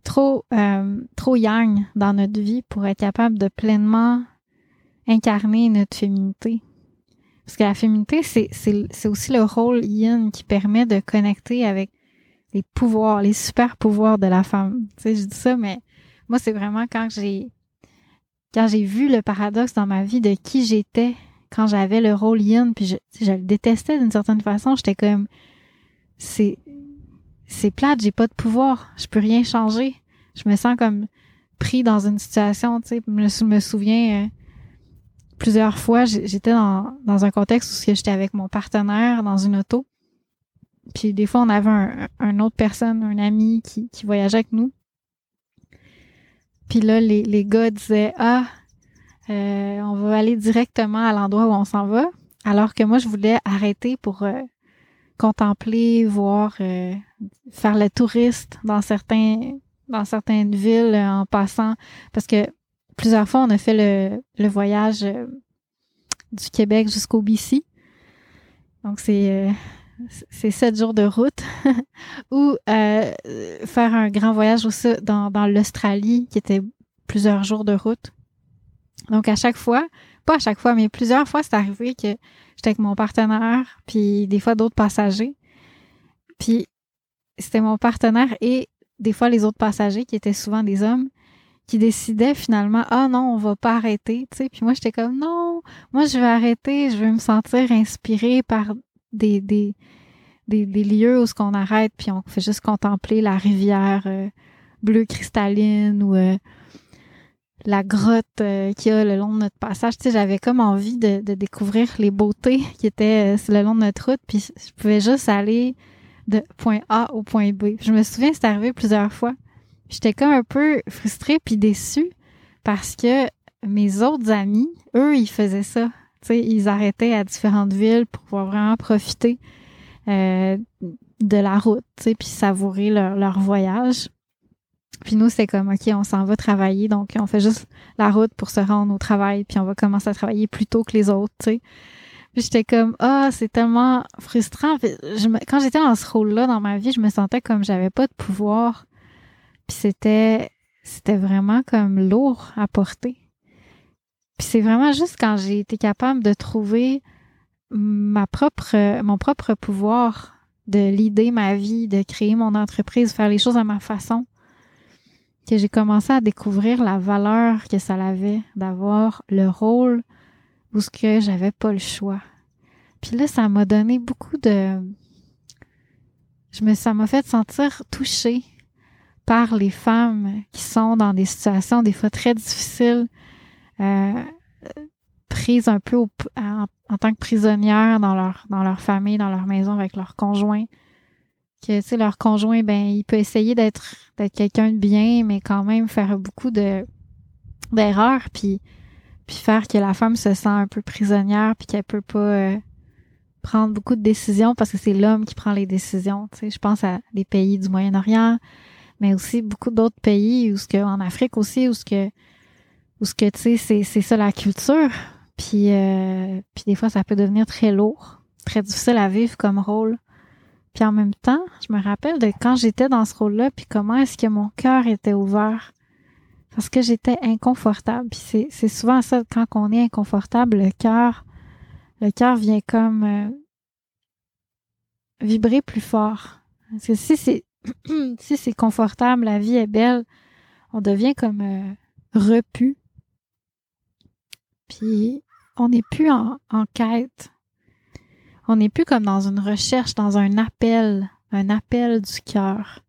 trop euh, trop yang dans notre vie pour être capable de pleinement incarner notre féminité. Parce que la féminité, c'est, aussi le rôle yin qui permet de connecter avec les pouvoirs, les super pouvoirs de la femme. Tu sais, je dis ça, mais moi, c'est vraiment quand j'ai quand j'ai vu le paradoxe dans ma vie de qui j'étais quand j'avais le rôle yin, puis je, je le détestais d'une certaine façon, j'étais comme c'est c'est plate, j'ai pas de pouvoir, je peux rien changer. Je me sens comme pris dans une situation, tu sais, je me souviens euh, plusieurs fois, j'étais dans, dans un contexte où j'étais avec mon partenaire dans une auto. Puis des fois, on avait un, un autre personne, un ami qui, qui voyageait avec nous. Puis là, les, les gars disaient Ah, euh, on va aller directement à l'endroit où on s'en va. Alors que moi, je voulais arrêter pour euh, contempler, voir, euh, faire le touriste dans certains dans certaines villes en passant. Parce que plusieurs fois, on a fait le, voyage du Québec jusqu'au BC. Donc, c'est c'est sept jours de route ou euh, faire un grand voyage aussi dans l'Australie qui était plusieurs jours de route. Donc à chaque fois, pas à chaque fois, mais plusieurs fois, c'est arrivé que j'étais avec mon partenaire, puis des fois d'autres passagers. Puis c'était mon partenaire et des fois les autres passagers qui étaient souvent des hommes qui décidaient finalement ah non on va pas arrêter tu sais puis moi j'étais comme non moi je vais arrêter je veux me sentir inspirée par des, des, des, lieux où ce qu'on arrête puis on fait juste contempler la rivière euh, bleue cristalline ou euh, la grotte euh, qu'il y a le long de notre passage. Tu sais, j'avais comme envie de, de, découvrir les beautés qui étaient le long de notre route, puis je pouvais juste aller de point A au point B. Je me souviens, c'est arrivé plusieurs fois. J'étais comme un peu frustrée puis déçue parce que mes autres amis, eux, ils faisaient ça ils arrêtaient à différentes villes pour pouvoir vraiment profiter euh, de la route, puis savourer leur, leur voyage. Puis nous, c'est comme, OK, on s'en va travailler, donc on fait juste la route pour se rendre au travail, puis on va commencer à travailler plus tôt que les autres, tu sais. Puis j'étais comme, ah, c'est tellement frustrant. quand j'étais dans ce rôle-là dans ma vie, je me sentais comme j'avais pas de pouvoir. Puis c'était, vraiment comme lourd à porter. Puis c'est vraiment juste quand j'ai été capable de trouver ma propre, mon propre pouvoir de l'idée ma vie, de créer mon entreprise, faire les choses à ma façon, que j'ai commencé à découvrir la valeur que ça avait d'avoir le rôle où ce que j'avais pas le choix. Puis là, ça m'a donné beaucoup de, je me, ça m'a fait sentir touchée par les femmes qui sont dans des situations des fois très difficiles, euh, prises un peu en, tant que prisonnières dans leur dans leur famille, dans leur maison avec leur conjoint. Que tu sais leur conjoint ben il peut essayer d'être d'être quelqu'un de bien mais quand même faire beaucoup de d'erreurs puis puis faire que la femme se sent un peu prisonnière puis qu'elle peut pas euh, prendre beaucoup de décisions parce que c'est l'homme qui prend les décisions, tu sais, je pense à des pays du Moyen-Orient mais aussi beaucoup d'autres pays où ce que en Afrique aussi où ce que ou ce que tu sais, c'est, ça la culture. Puis, euh, puis des fois, ça peut devenir très lourd, très difficile à vivre comme rôle. Puis en même temps, je me rappelle de quand j'étais dans ce rôle-là, puis comment est-ce que mon cœur était ouvert. Parce que j'étais inconfortable. Puis c'est, c'est souvent ça, quand on est inconfortable, le cœur, le cœur vient comme euh, vibrer plus fort. Parce que si c'est si c'est confortable, la vie est belle, on devient comme euh, repu. Puis on n'est plus en, quête. On n'est plus comme dans une recherche, dans un appel, un appel du cœur.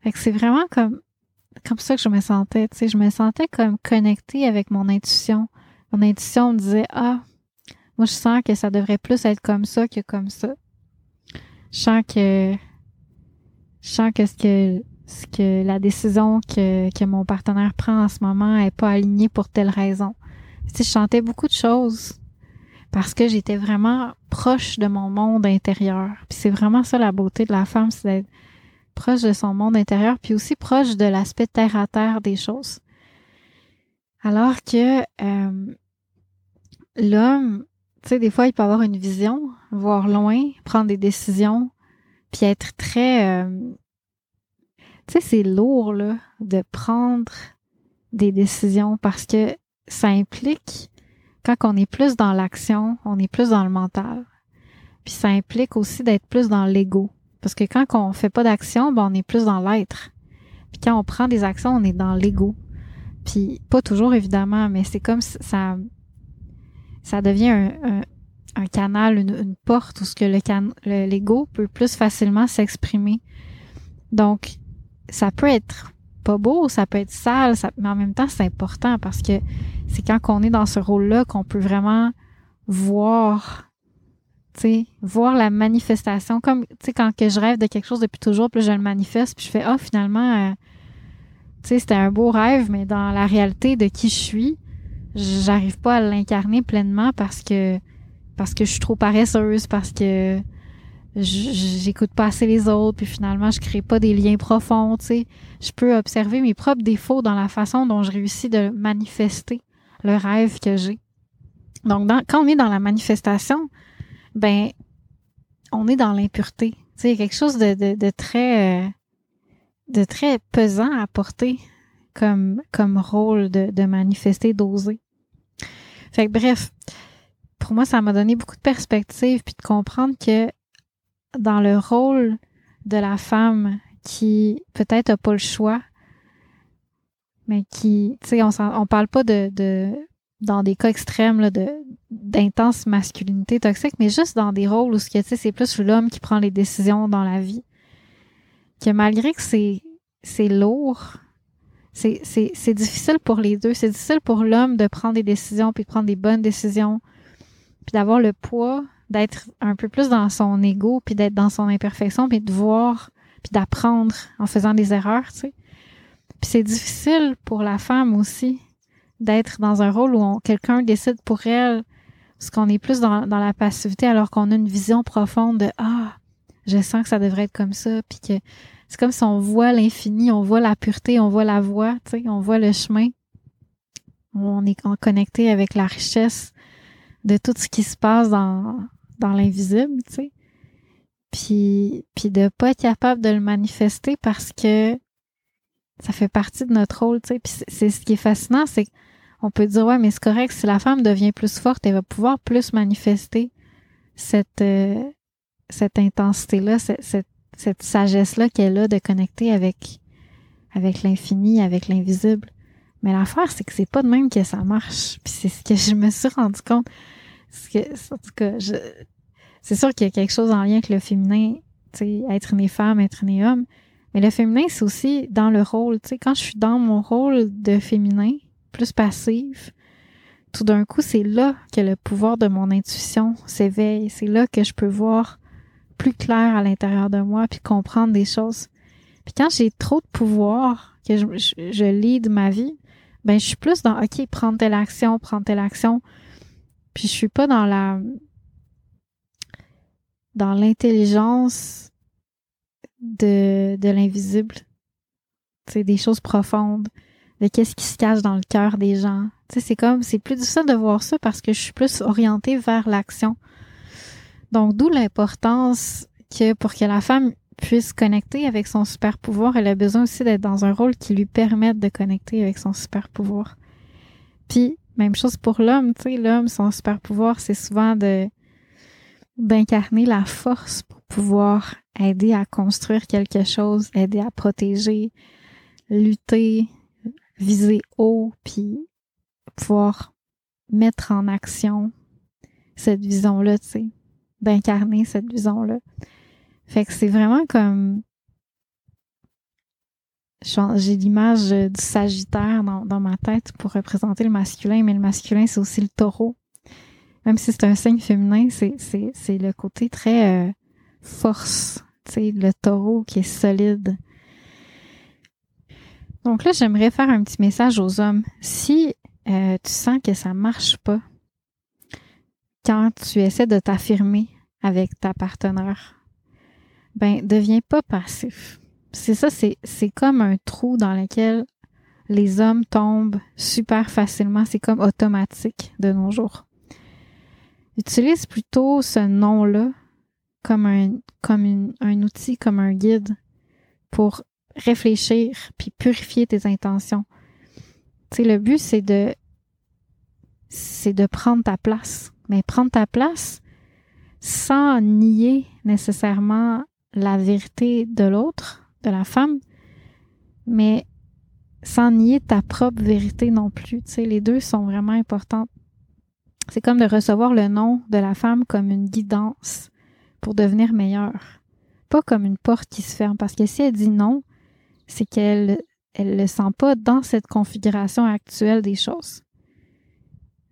Fait que c'est vraiment comme comme ça que je me sentais, je me sentais comme connectée avec mon intuition. Mon intuition me disait ah, moi je sens que ça devrait plus être comme ça que comme ça. Je sens que je sens que ce que ce que la décision que, que mon partenaire prend en ce moment est pas alignée pour telle raison je chantais beaucoup de choses parce que j'étais vraiment proche de mon monde intérieur. Puis c'est vraiment ça la beauté de la femme, c'est d'être proche de son monde intérieur, puis aussi proche de l'aspect terre à terre des choses. Alors que euh, l'homme, Tu sais, des fois, il peut avoir une vision, voir loin, prendre des décisions, puis être très... Euh, tu sais, c'est lourd, là, de prendre des décisions parce que ça implique, quand on est plus dans l'action, on est plus dans le mental. Puis ça implique aussi d'être plus dans l'ego. Parce que quand on fait pas d'action, ben on est plus dans l'être. Puis quand on prend des actions, on est dans l'ego. Puis pas toujours évidemment, mais c'est comme ça ça devient un, un, canal, une, porte où ce que le l'ego peut plus facilement s'exprimer. Donc ça peut être pas beau, ça peut être sale, mais en même temps c'est important parce que c'est quand on est dans ce rôle-là qu'on peut vraiment voir voir la manifestation comme tu sais quand que je rêve de quelque chose depuis toujours puis je le manifeste puis je fais ah finalement euh, tu sais c'était un beau rêve mais dans la réalité de qui je suis j'arrive pas à l'incarner pleinement parce que parce que je suis trop paresseuse parce que j'écoute pas assez les autres puis finalement je crée pas des liens profonds tu sais je peux observer mes propres défauts dans la façon dont je réussis de manifester le rêve que j'ai donc quand on est dans la manifestation ben on est dans l'impureté. Tu sais, quelque chose de, très euh, de très pesant à porter comme comme rôle de, de manifester, d'oser. Fait que bref, pour moi, ça m'a donné beaucoup de perspective puis de comprendre que dans le rôle de la femme qui peut-être a pas le choix, mais qui, tu sais, on, on parle pas de, de dans des cas extrêmes là, de d'intense masculinité toxique, mais juste dans des rôles où c'est plus l'homme qui prend les décisions dans la vie. Que malgré que c'est c'est lourd, c'est difficile pour les deux. C'est difficile pour l'homme de prendre des décisions, puis de prendre des bonnes décisions, puis d'avoir le poids d'être un peu plus dans son ego, puis d'être dans son imperfection, puis de voir, puis d'apprendre en faisant des erreurs, tu sais. Puis c'est difficile pour la femme aussi d'être dans un rôle où quelqu'un décide pour elle, parce qu'on est plus dans, la passivité alors qu'on a une vision profonde de ah, je sens que ça devrait être comme ça, puis que c'est comme si on voit l'infini, on voit la pureté, on voit la voie, tu sais, on voit le chemin. On est en connecté avec la richesse de tout ce qui se passe dans, dans l'invisible, tu sais. Puis, puis de pas être capable de le manifester parce que ça fait partie de notre rôle, tu sais. Puis c'est ce qui est fascinant, c'est qu'on peut dire ouais, mais c'est correct si la femme devient plus forte, elle va pouvoir plus manifester cette euh, cette intensité là, cette, cette, sagesse là qu'elle a de connecter avec avec l'infini, avec l'invisible. Mais l'affaire, c'est que c'est pas de même que ça marche. Puis c'est ce que je me suis rendu compte. Que, en tout cas, je, c'est sûr qu'il y a quelque chose en lien avec le féminin, tu sais, être né femme, être né homme. Mais le féminin, c'est aussi dans le rôle. Tu sais, quand je suis dans mon rôle de féminin, plus passive, tout d'un coup, c'est là que le pouvoir de mon intuition s'éveille. C'est là que je peux voir plus clair à l'intérieur de moi puis comprendre des choses. Puis quand j'ai trop de pouvoir, que je, je, je lead ma vie, ben je suis plus dans OK, prendre telle action, prendre telle action. Puis je suis pas dans la dans l'intelligence de, de l'invisible. C'est des choses profondes, de qu'est-ce qui se cache dans le cœur des gens. C'est comme, c'est plus difficile de voir ça parce que je suis plus orientée vers l'action. Donc, d'où l'importance que pour que la femme puisse connecter avec son super pouvoir, elle a besoin aussi d'être dans un rôle qui lui permette de connecter avec son super pouvoir. Puis, même chose pour l'homme, tu sais, l'homme, son super pouvoir, c'est souvent de d'incarner la force pour pouvoir aider à construire quelque chose, aider à protéger, lutter, viser haut, puis pouvoir mettre en action cette vision-là, tu sais, d'incarner cette vision-là. Fait que c'est vraiment comme j'ai l'image du Sagittaire dans, ma tête pour représenter le masculin, mais le masculin, c'est aussi le taureau. Même si c'est un signe féminin, c'est, c'est, le côté très euh, force, le taureau qui est solide. Donc là, j'aimerais faire un petit message aux hommes. Si euh, tu sens que ça marche pas quand tu essaies de t'affirmer avec ta partenaire, ben deviens pas passif. C'est ça, c'est, comme un trou dans lequel les hommes tombent super facilement. C'est comme automatique de nos jours. utilise plutôt ce nom-là comme un, comme un outil, comme un guide pour réfléchir puis purifier tes intentions. Tu sais, le but, c'est de, c'est de prendre ta place. Mais prendre ta place sans nier nécessairement la vérité de l'autre, de la femme, mais sans nier ta propre vérité non plus. Tu les deux sont vraiment importantes. C'est comme de recevoir le nom de la femme comme une guidance pour devenir meilleure, pas comme une porte qui se ferme. Parce que si elle dit non, c'est qu'elle elle le sent pas dans cette configuration actuelle des choses.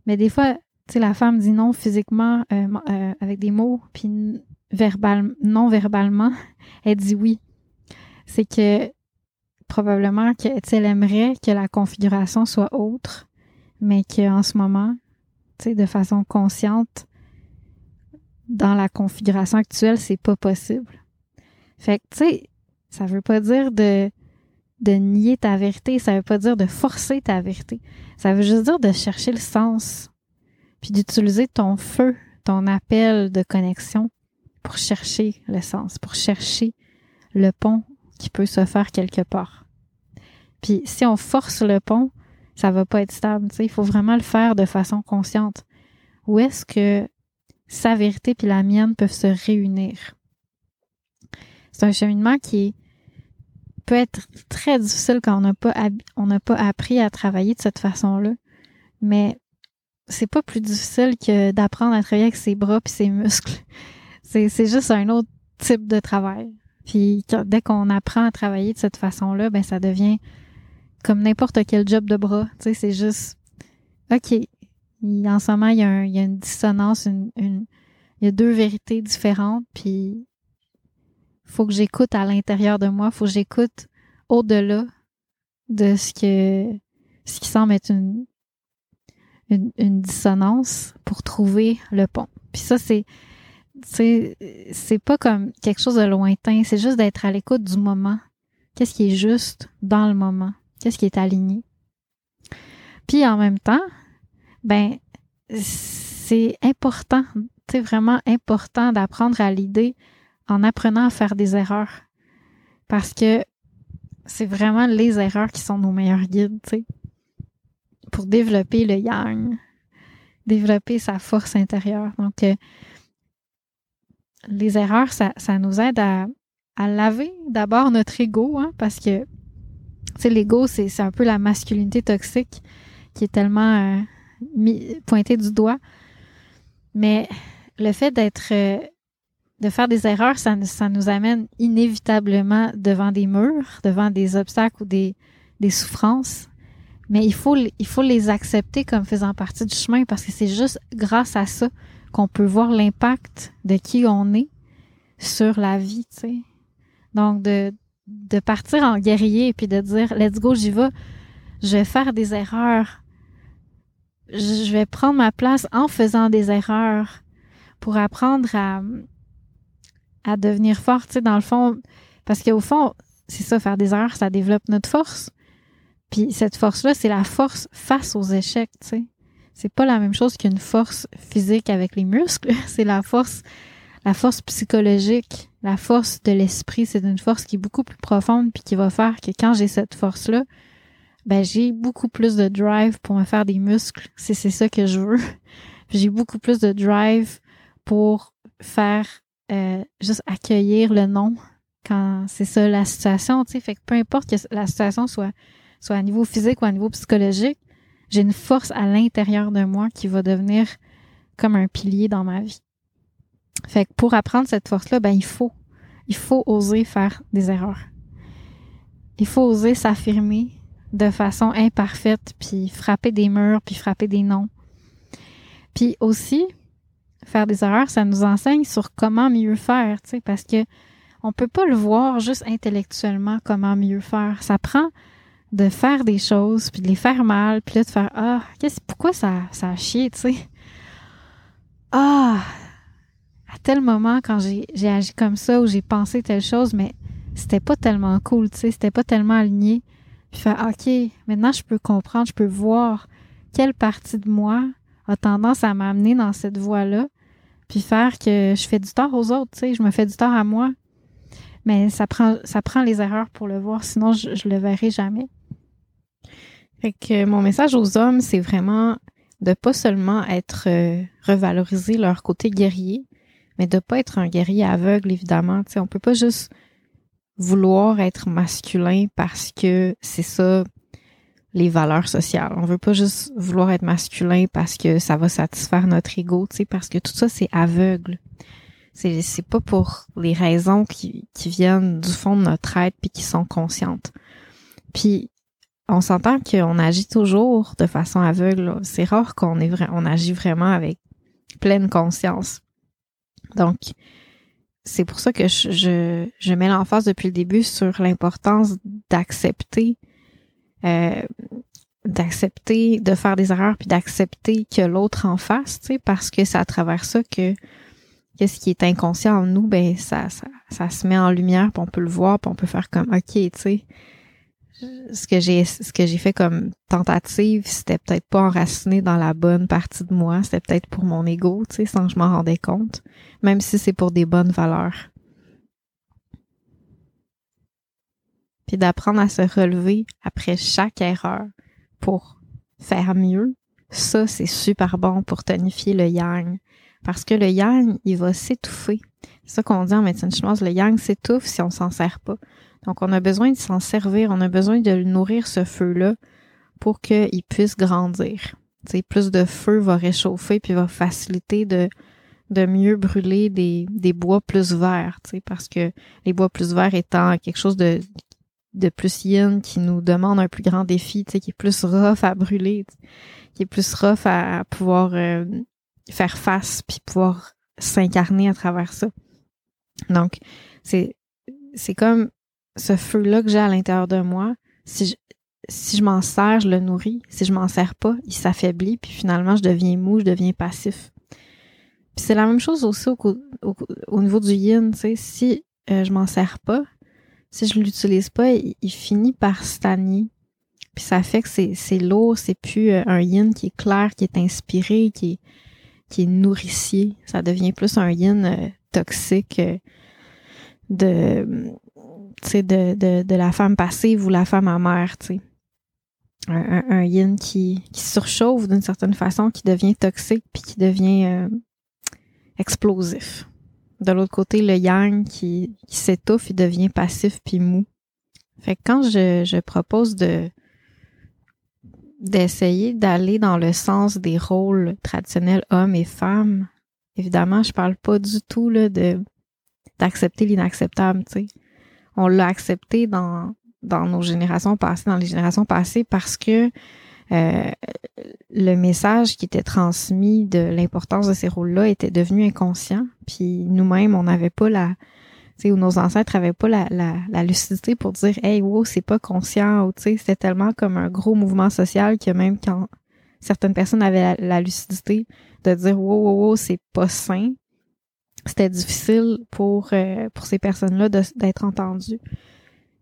Mais des fois, tu sais, la femme dit non physiquement euh, euh, avec des mots, puis verbal, non verbalement, elle dit oui. C'est que probablement qu'elle aimerait que la configuration soit autre, mais qu'en ce moment, de façon consciente, dans la configuration actuelle, c'est pas possible. Fait que, tu sais, ça veut pas dire de, de nier ta vérité, ça veut pas dire de forcer ta vérité. Ça veut juste dire de chercher le sens, puis d'utiliser ton feu, ton appel de connexion pour chercher le sens, pour chercher le pont qui peut se faire quelque part. Puis si on force le pont, ça va pas être stable. Il faut vraiment le faire de façon consciente. Où est-ce que sa vérité puis la mienne peuvent se réunir? C'est un cheminement qui peut être très difficile quand on n'a pas appris à travailler de cette façon-là. Mais c'est pas plus difficile que d'apprendre à travailler avec ses bras puis ses muscles. C'est, juste un autre type de travail. Puis dès qu'on apprend à travailler de cette façon-là, ben ça devient comme n'importe quel job de bras. Tu sais, c'est juste OK. en ce moment, il y a, il y a une dissonance, une, une, il y a deux vérités différentes, puis faut que j'écoute à l'intérieur de moi, faut que j'écoute au-delà de ce que ce qui semble être une, une, une dissonance pour trouver le pont. Puis ça, c'est c'est pas comme quelque chose de lointain, c'est juste d'être à l'écoute du moment. Qu'est-ce qui est juste dans le moment? Qu'est-ce qui est aligné? Puis en même temps, ben, c'est important, c'est vraiment important d'apprendre à l'idée en apprenant à faire des erreurs. Parce que c'est vraiment les erreurs qui sont nos meilleurs guides, tu sais. Pour développer le yang, développer sa force intérieure. Donc, euh, les erreurs, ça, nous aide à, laver d'abord notre ego, hein, parce que, l'ego, c'est, c'est un peu la masculinité toxique qui est tellement euh, pointée du doigt. Mais le fait d'être, euh, de faire des erreurs, ça, nous amène inévitablement devant des murs, devant des obstacles ou des, des souffrances. Mais il faut, il faut les accepter comme faisant partie du chemin parce que c'est juste grâce à ça qu'on peut voir l'impact de qui on est sur la vie, tu sais. Donc, de, partir en guerrier et puis de dire, let's go, j'y vais. Je vais faire des erreurs. Je vais prendre ma place en faisant des erreurs pour apprendre à, à devenir fort, tu sais, dans le fond. Parce qu'au fond, c'est ça, faire des erreurs, ça développe notre force. Puis cette force-là, c'est la force face aux échecs, tu sais c'est pas la même chose qu'une force physique avec les muscles. C'est la force, la force psychologique, la force de l'esprit. C'est une force qui est beaucoup plus profonde puis qui va faire que quand j'ai cette force-là, ben j'ai beaucoup plus de drive pour me faire des muscles si c'est ça que je veux. j'ai beaucoup plus de drive pour faire euh, juste accueillir le non quand c'est ça la situation, tu sais. Fait que peu importe que la situation soit soit à niveau physique ou à niveau psychologique, j'ai une force à l'intérieur de moi qui va devenir comme un pilier dans ma vie. Fait que pour apprendre cette force-là, ben il faut, il faut oser faire des erreurs. Il faut oser s'affirmer de façon imparfaite, puis frapper des murs, puis frapper des noms. Puis aussi, faire des erreurs, ça nous enseigne sur comment mieux faire, tu sais, parce que on peut pas le voir juste intellectuellement comment mieux faire. Ça prend de faire des choses, puis de les faire mal, puis là de faire ah, qu'est-ce pourquoi ça ça a chié, tu sais? Ah, à tel moment quand j'ai agi comme ça ou j'ai pensé telle chose, mais c'était pas tellement cool, tu sais, c'était pas tellement aligné. Puis faire OK, maintenant je peux comprendre, je peux voir quelle partie de moi a tendance à m'amener dans cette voie-là. puis faire que je fais du tort aux autres, tu sais, je me fais du tort à moi. Mais ça prend, ça prend les erreurs pour le voir, sinon je, je le verrai jamais. Fait que mon message aux hommes, c'est vraiment de pas seulement être euh, revaloriser leur côté guerrier, mais de pas être un guerrier aveugle, évidemment. Tu sais, on peut pas juste vouloir être masculin parce que c'est ça les valeurs sociales. On veut pas juste vouloir être masculin parce que ça va satisfaire notre ego, tu parce que tout ça c'est aveugle. C'est c'est pas pour les raisons qui qui viennent du fond de notre être puis qui sont conscientes. Puis on s'entend qu'on agit toujours de façon aveugle. C'est rare qu'on est vrai, on agit vraiment avec pleine conscience. Donc, c'est pour ça que je, je, je mets l'emphase depuis le début sur l'importance d'accepter, euh, d'accepter de faire des erreurs puis d'accepter que l'autre en fasse, tu sais, parce que c'est à travers ça que qu'est-ce qui est inconscient en nous, ben ça, ça, ça se met en lumière, puis on peut le voir, puis on peut faire comme ok, tu sais, ce que j'ai ce que j'ai fait comme tentative, c'était peut-être pas enraciné dans la bonne partie de moi, c'était peut-être pour mon ego, tu sais, sans que je m'en rendais compte, même si c'est pour des bonnes valeurs. Puis d'apprendre à se relever après chaque erreur pour faire mieux, ça c'est super bon pour tonifier le yang parce que le yang, il va s'étouffer. C'est ça qu'on dit en médecine chinoise, le yang s'étouffe si on s'en sert pas. Donc, on a besoin de s'en servir, on a besoin de nourrir ce feu-là pour qu'il puisse grandir. T'sais, plus de feu va réchauffer puis va faciliter de, de mieux brûler des, des bois plus verts, parce que les bois plus verts étant quelque chose de, de plus yin qui nous demande un plus grand défi, qui est plus rough à brûler, qui est plus rough à, pouvoir euh, faire face puis pouvoir s'incarner à travers ça. Donc, c'est c'est comme ce feu-là que j'ai à l'intérieur de moi, si je, si je m'en sers, je le nourris. Si je m'en sers pas, il s'affaiblit, puis finalement, je deviens mou, je deviens passif. Puis c'est la même chose aussi au, au, niveau du yin, tu sais, si euh, je m'en sers pas, si je l'utilise pas, il, finit par stagner. Puis ça fait que c'est, c'est lourd, c'est plus euh, un yin qui est clair, qui est inspiré, qui est, qui est nourricier. Ça devient plus un yin euh, toxique de de, de, de, la femme passive ou la femme amère, tu sais. Un, un, yin qui, qui surchauffe d'une certaine façon, qui devient toxique puis qui devient euh, explosif. De l'autre côté, le yang qui, qui s'étouffe, il devient passif puis mou. Fait que quand je, je propose de d'essayer d'aller dans le sens des rôles traditionnels hommes et femmes, évidemment, je parle pas du tout là, de d'accepter l'inacceptable, tu on l'a accepté dans, dans nos générations passées, dans les générations passées, parce que euh, le message qui était transmis de l'importance de ces rôles-là était devenu inconscient. Puis nous-mêmes, on n'avait pas la, sais, ou nos ancêtres n'avaient pas la, la, lucidité pour dire, hey, wow, c'est pas conscient, ou tu sais, c'était tellement comme un gros mouvement social que même quand certaines personnes avaient la, lucidité de dire, wow, wow, wow, c'est pas sain, c'était difficile pour, euh, pour ces personnes-là d'être entendues.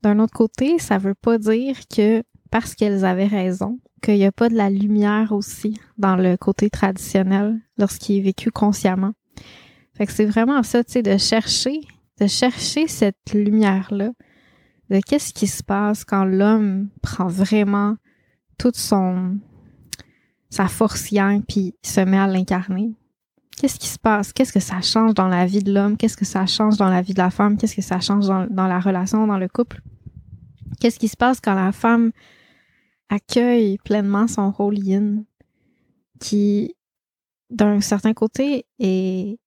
D'un autre côté, ça veut pas dire que parce qu'elles avaient raison, qu'il n'y a pas de la lumière aussi dans le côté traditionnel lorsqu'il est vécu consciemment. Fait que c'est vraiment ça, tu sais, de chercher, de chercher cette lumière-là, de qu'est-ce qui se passe quand l'homme prend vraiment toute son, sa force yang puis se met à l'incarner. Qu'est-ce qui se passe? Qu'est-ce que ça change dans la vie de l'homme? Qu'est-ce que ça change dans la vie de la femme? Qu'est-ce que ça change dans, la relation, dans le couple? Qu'est-ce qui se passe quand la femme accueille pleinement son rôle yin, qui, d'un certain côté, est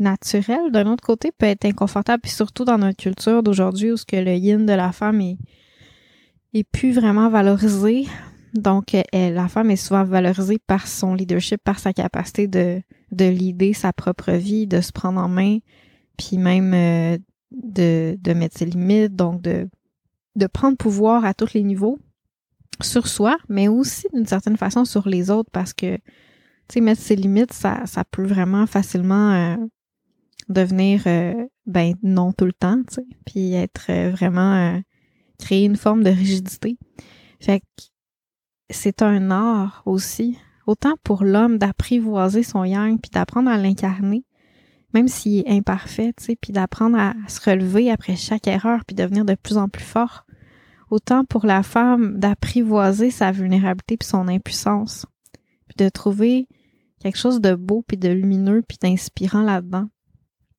naturel, d'un autre côté, peut être inconfortable, puis surtout dans notre culture d'aujourd'hui où ce que le yin de la femme est, est plus vraiment valorisé. Donc, la femme est souvent valorisée par son leadership, par sa capacité de, de l'idée sa propre vie, de se prendre en main, puis même euh, de, de mettre ses limites, donc de, de prendre pouvoir à tous les niveaux sur soi, mais aussi d'une certaine façon sur les autres parce que, tu sais, mettre ses limites, ça, ça peut vraiment facilement euh, devenir, euh, ben, non tout le temps, puis être vraiment, créer une forme de rigidité. Fait que c'est un art aussi autant pour l'homme d'apprivoiser son yang puis d'apprendre à l'incarner même s'il est imparfait, tu sais, puis d'apprendre à, se relever après chaque erreur, puis devenir de plus en plus fort. Autant pour la femme d'apprivoiser sa vulnérabilité puis son impuissance, puis de trouver quelque chose de beau puis de lumineux puis d'inspirant là-dedans,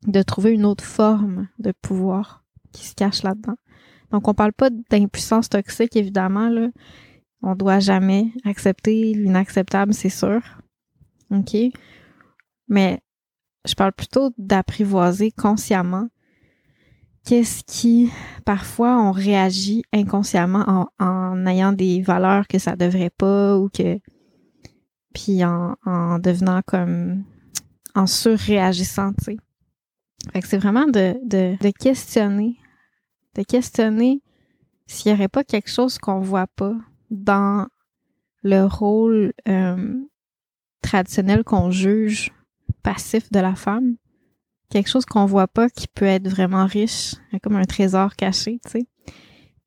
de trouver une autre forme de pouvoir qui se cache là-dedans. Donc on parle pas d'impuissance toxique évidemment là. On doit jamais accepter l'inacceptable, c'est sûr. OK? Mais je parle plutôt d'apprivoiser consciemment qu'est-ce qui, parfois, on réagit inconsciemment en, ayant des valeurs que ça devrait pas ou que, puis en, devenant comme, en surréagissant, tu sais. Fait que c'est vraiment de, questionner, de questionner s'il y aurait pas quelque chose qu'on voit pas dans le rôle euh, traditionnel qu'on juge passif de la femme. Quelque chose qu'on voit pas qui peut être vraiment riche, comme un trésor caché, tu sais.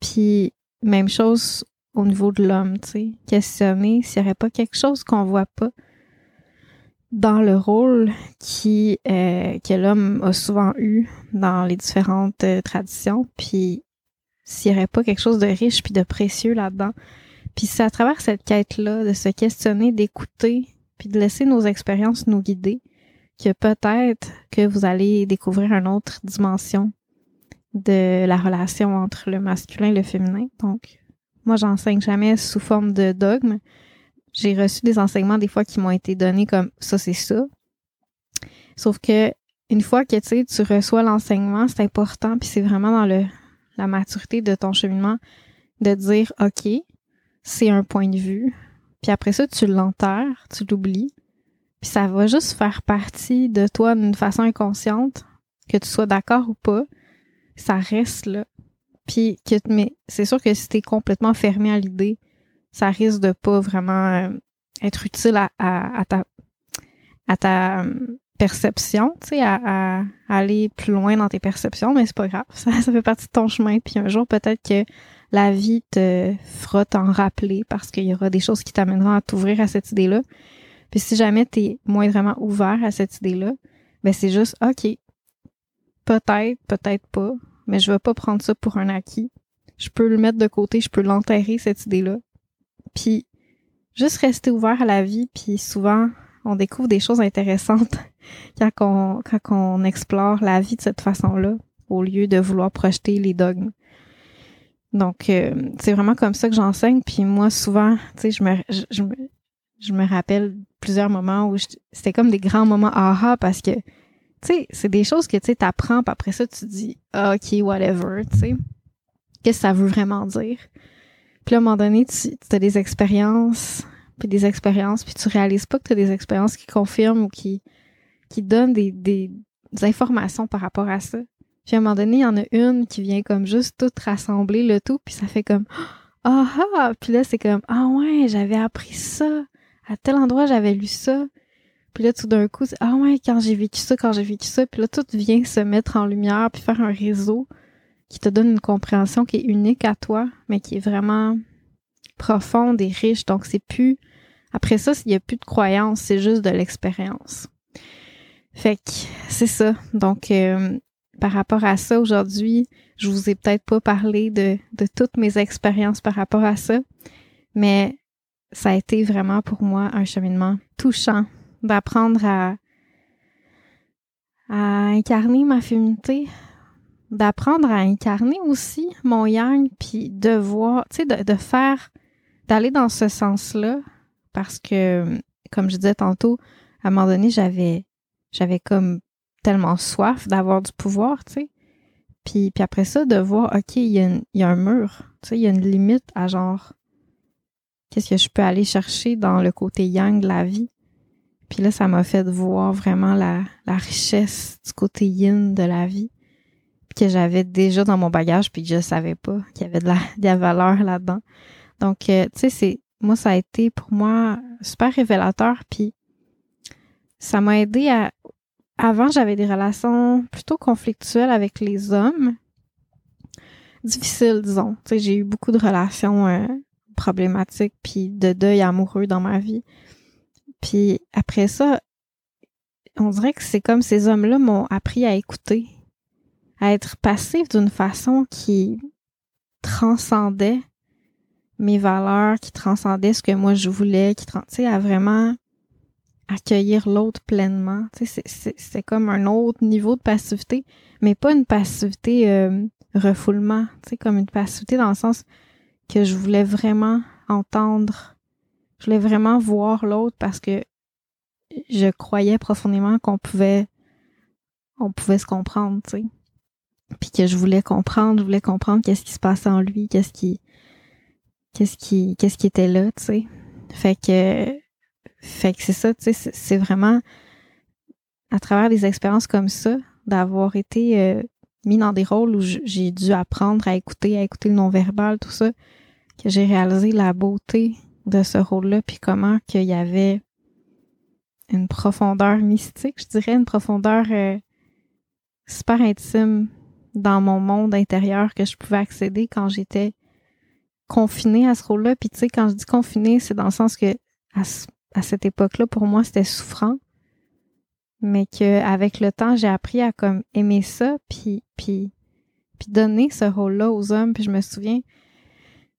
Puis même chose au niveau de l'homme, tu sais. Questionner s'il n'y aurait pas quelque chose qu'on voit pas dans le rôle qui euh, que l'homme a souvent eu dans les différentes euh, traditions, puis s'il n'y aurait pas quelque chose de riche puis de précieux là-dedans. Puis c'est à travers cette quête-là de se questionner, d'écouter, puis de laisser nos expériences nous guider, que peut-être que vous allez découvrir une autre dimension de la relation entre le masculin et le féminin. Donc, moi, j'enseigne jamais sous forme de dogme. J'ai reçu des enseignements des fois qui m'ont été donnés comme ça, c'est ça. Sauf que une fois que tu reçois l'enseignement, c'est important, puis c'est vraiment dans le la maturité de ton cheminement de dire OK, c'est un point de vue. Puis après ça, tu l'enterres, tu l'oublies, puis ça va juste faire partie de toi d'une façon inconsciente, que tu sois d'accord ou pas, ça reste là. Puis que mais c'est sûr que si t'es complètement fermé à l'idée, ça risque de pas vraiment euh, être utile à, à, ta à ta euh, perception, tu sais, à, aller plus loin dans tes perceptions, mais c'est pas grave, ça, ça fait partie de ton chemin. Puis un jour peut-être que la vie te fera t'en rappeler parce qu'il y aura des choses qui t'amèneront à t'ouvrir à cette idée-là. Puis si jamais tu es moindrement ouvert à cette idée-là, ben c'est juste OK. Peut-être, peut-être pas, mais je vais pas prendre ça pour un acquis. Je peux le mettre de côté, je peux l'enterrer cette idée-là. Puis juste rester ouvert à la vie, puis souvent on découvre des choses intéressantes quand on, explore la vie de cette façon-là, au lieu de vouloir projeter les dogmes. Donc, euh, c'est vraiment comme ça que j'enseigne. Puis moi, souvent, tu sais, je me, rappelle plusieurs moments où c'était comme des grands moments aha parce que, tu sais, c'est des choses que, tu sais, puis après ça, tu dis, ah, OK, whatever, tu sais. Qu'est-ce que ça veut vraiment dire? Puis à un moment donné, tu, as des expériences, puis des expériences, puis tu réalises pas que tu as des expériences qui confirment ou qui, qui donnent des, des, informations par rapport à ça. Puis à un moment donné, il y en a une qui vient comme juste tout rassembler le tout, puis ça fait comme ah ah, puis là c'est comme ah ouais, j'avais appris ça à tel endroit j'avais lu ça. Puis là, tout d'un coup, ah ouais, quand j'ai vécu ça, quand j'ai vécu ça, puis là, tout vient se mettre en lumière, puis faire un réseau qui te donne une compréhension qui est unique à toi, mais qui est vraiment profonde et riche. Donc, c'est plus... Après ça, il n'y a plus de croyance, c'est juste de l'expérience. Fait que c'est ça. Donc, euh, par rapport à ça, aujourd'hui, je vous ai peut-être pas parlé de, de toutes mes expériences par rapport à ça, mais ça a été vraiment pour moi un cheminement touchant d'apprendre à, à incarner ma féminité, d'apprendre à incarner aussi mon yang, puis de voir, tu sais, de, de faire, d'aller dans ce sens-là, parce que, comme je disais tantôt, à un moment donné, j'avais, j'avais comme tellement soif d'avoir du pouvoir, tu sais. Puis, puis après ça, de voir, OK, il y, a y a un mur, tu sais, il y a une limite à genre qu'est-ce que je peux aller chercher dans le côté yang de la vie. Puis là, ça m'a fait voir vraiment la, la richesse du côté yin de la vie que j'avais déjà dans mon bagage puis que je savais pas qu'il y avait de la, de la valeur là-dedans. Donc, euh, tu sais, c'est moi, ça a été pour moi super révélateur puis ça m'a aidé à... Avant, j'avais des relations plutôt conflictuelles avec les hommes. Difficiles, disons. Tu sais, j'ai eu beaucoup de relations euh, problématique puis de deuil amoureux dans ma vie. Puis après ça, on dirait que c'est comme ces hommes-là m'ont appris à écouter, à être passif d'une façon qui transcendait mes valeurs, qui transcendait ce que moi je voulais, qui, sais, à vraiment accueillir l'autre pleinement. C'est comme un autre niveau de passivité, mais pas une passivité euh, refoulement, comme une passivité dans le sens que je voulais vraiment entendre, je voulais vraiment voir l'autre parce que je croyais profondément qu'on pouvait, on pouvait se comprendre, tu sais. Puis que je voulais comprendre, je voulais comprendre qu'est-ce qui se passait en lui, qu'est-ce qui, qu'est-ce qui, qu'est-ce qui était là, tu sais. Fait que, fait que c'est ça, tu sais, c'est vraiment à travers des expériences comme ça, d'avoir été euh, mis dans des rôles où j'ai dû apprendre à écouter, à écouter le non-verbal, tout ça, que j'ai réalisé la beauté de ce rôle-là, puis comment qu'il y avait une profondeur mystique, je dirais, une profondeur euh, super intime dans mon monde intérieur que je pouvais accéder quand j'étais confinée à ce rôle-là. Puis tu sais, quand je dis confinée, c'est dans le sens que à, cette époque-là, pour moi, c'était souffrant, mais qu'avec le temps, j'ai appris à comme aimer ça, puis puis puis donner ce rôle-là aux hommes. Puis je me souviens,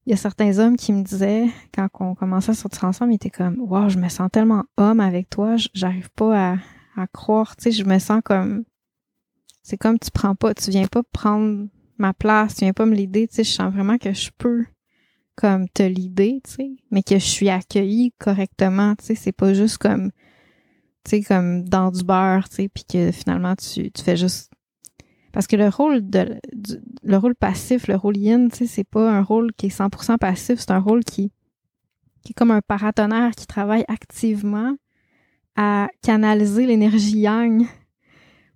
il y a certains hommes qui me disaient, quand on commençait à sortir ensemble, ils étaient comme, wow, je me sens tellement homme avec toi, j'arrive pas à, à croire, tu sais, je me sens comme, c'est comme tu prends pas, tu viens pas prendre ma place, tu viens pas me l'aider, tu sais, je sens vraiment que je peux comme te l'idée, tu sais, mais que je suis accueillie correctement, tu sais, c'est pas juste comme, tu sais, comme dans du beurre, tu sais, puis que finalement tu, tu fais juste parce que le rôle de le rôle passif, le rôle yin, tu sais, c'est pas un rôle qui est 100% passif, c'est un rôle qui, qui est comme un paratonnerre qui travaille activement à canaliser l'énergie yang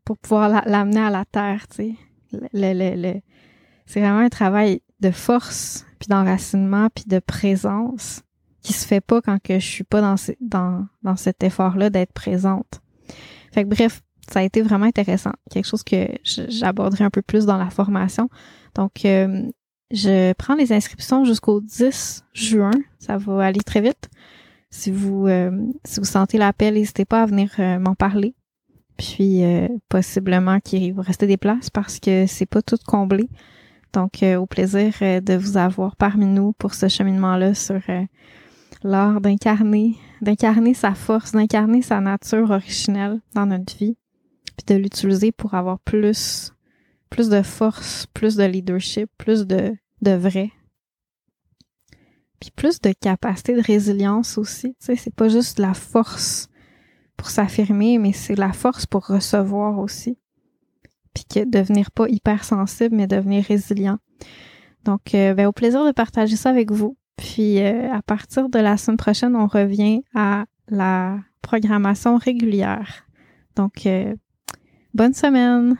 pour pouvoir l'amener à la terre, tu sais. C'est vraiment un travail de force, puis d'enracinement, puis de présence qui se fait pas quand que je suis pas dans, dans, dans cet effort-là d'être présente. Fait que bref, ça a été vraiment intéressant. Quelque chose que j'aborderai un peu plus dans la formation. Donc, euh, je prends les inscriptions jusqu'au 10 juin. Ça va aller très vite. Si vous, euh, si vous sentez l'appel, n'hésitez pas à venir euh, m'en parler. Puis, possiblement qu'il va rester des places parce que c'est pas tout comblé. Donc, au plaisir de vous avoir parmi nous pour ce cheminement-là sur l'art d'incarner, d'incarner sa force, d'incarner sa nature originelle dans notre vie puis de l'utiliser pour avoir plus, plus de force, plus de leadership, plus de, de vrai. Puis plus de capacité de résilience aussi. Tu sais, c'est pas juste la force pour s'affirmer, mais c'est la force pour recevoir aussi. Puis que devenir pas hypersensible, mais devenir résilient. Donc, euh, ben, au plaisir de partager ça avec vous. Puis euh, à partir de la semaine prochaine, on revient à la programmation régulière. Donc, euh, Bonne semaine!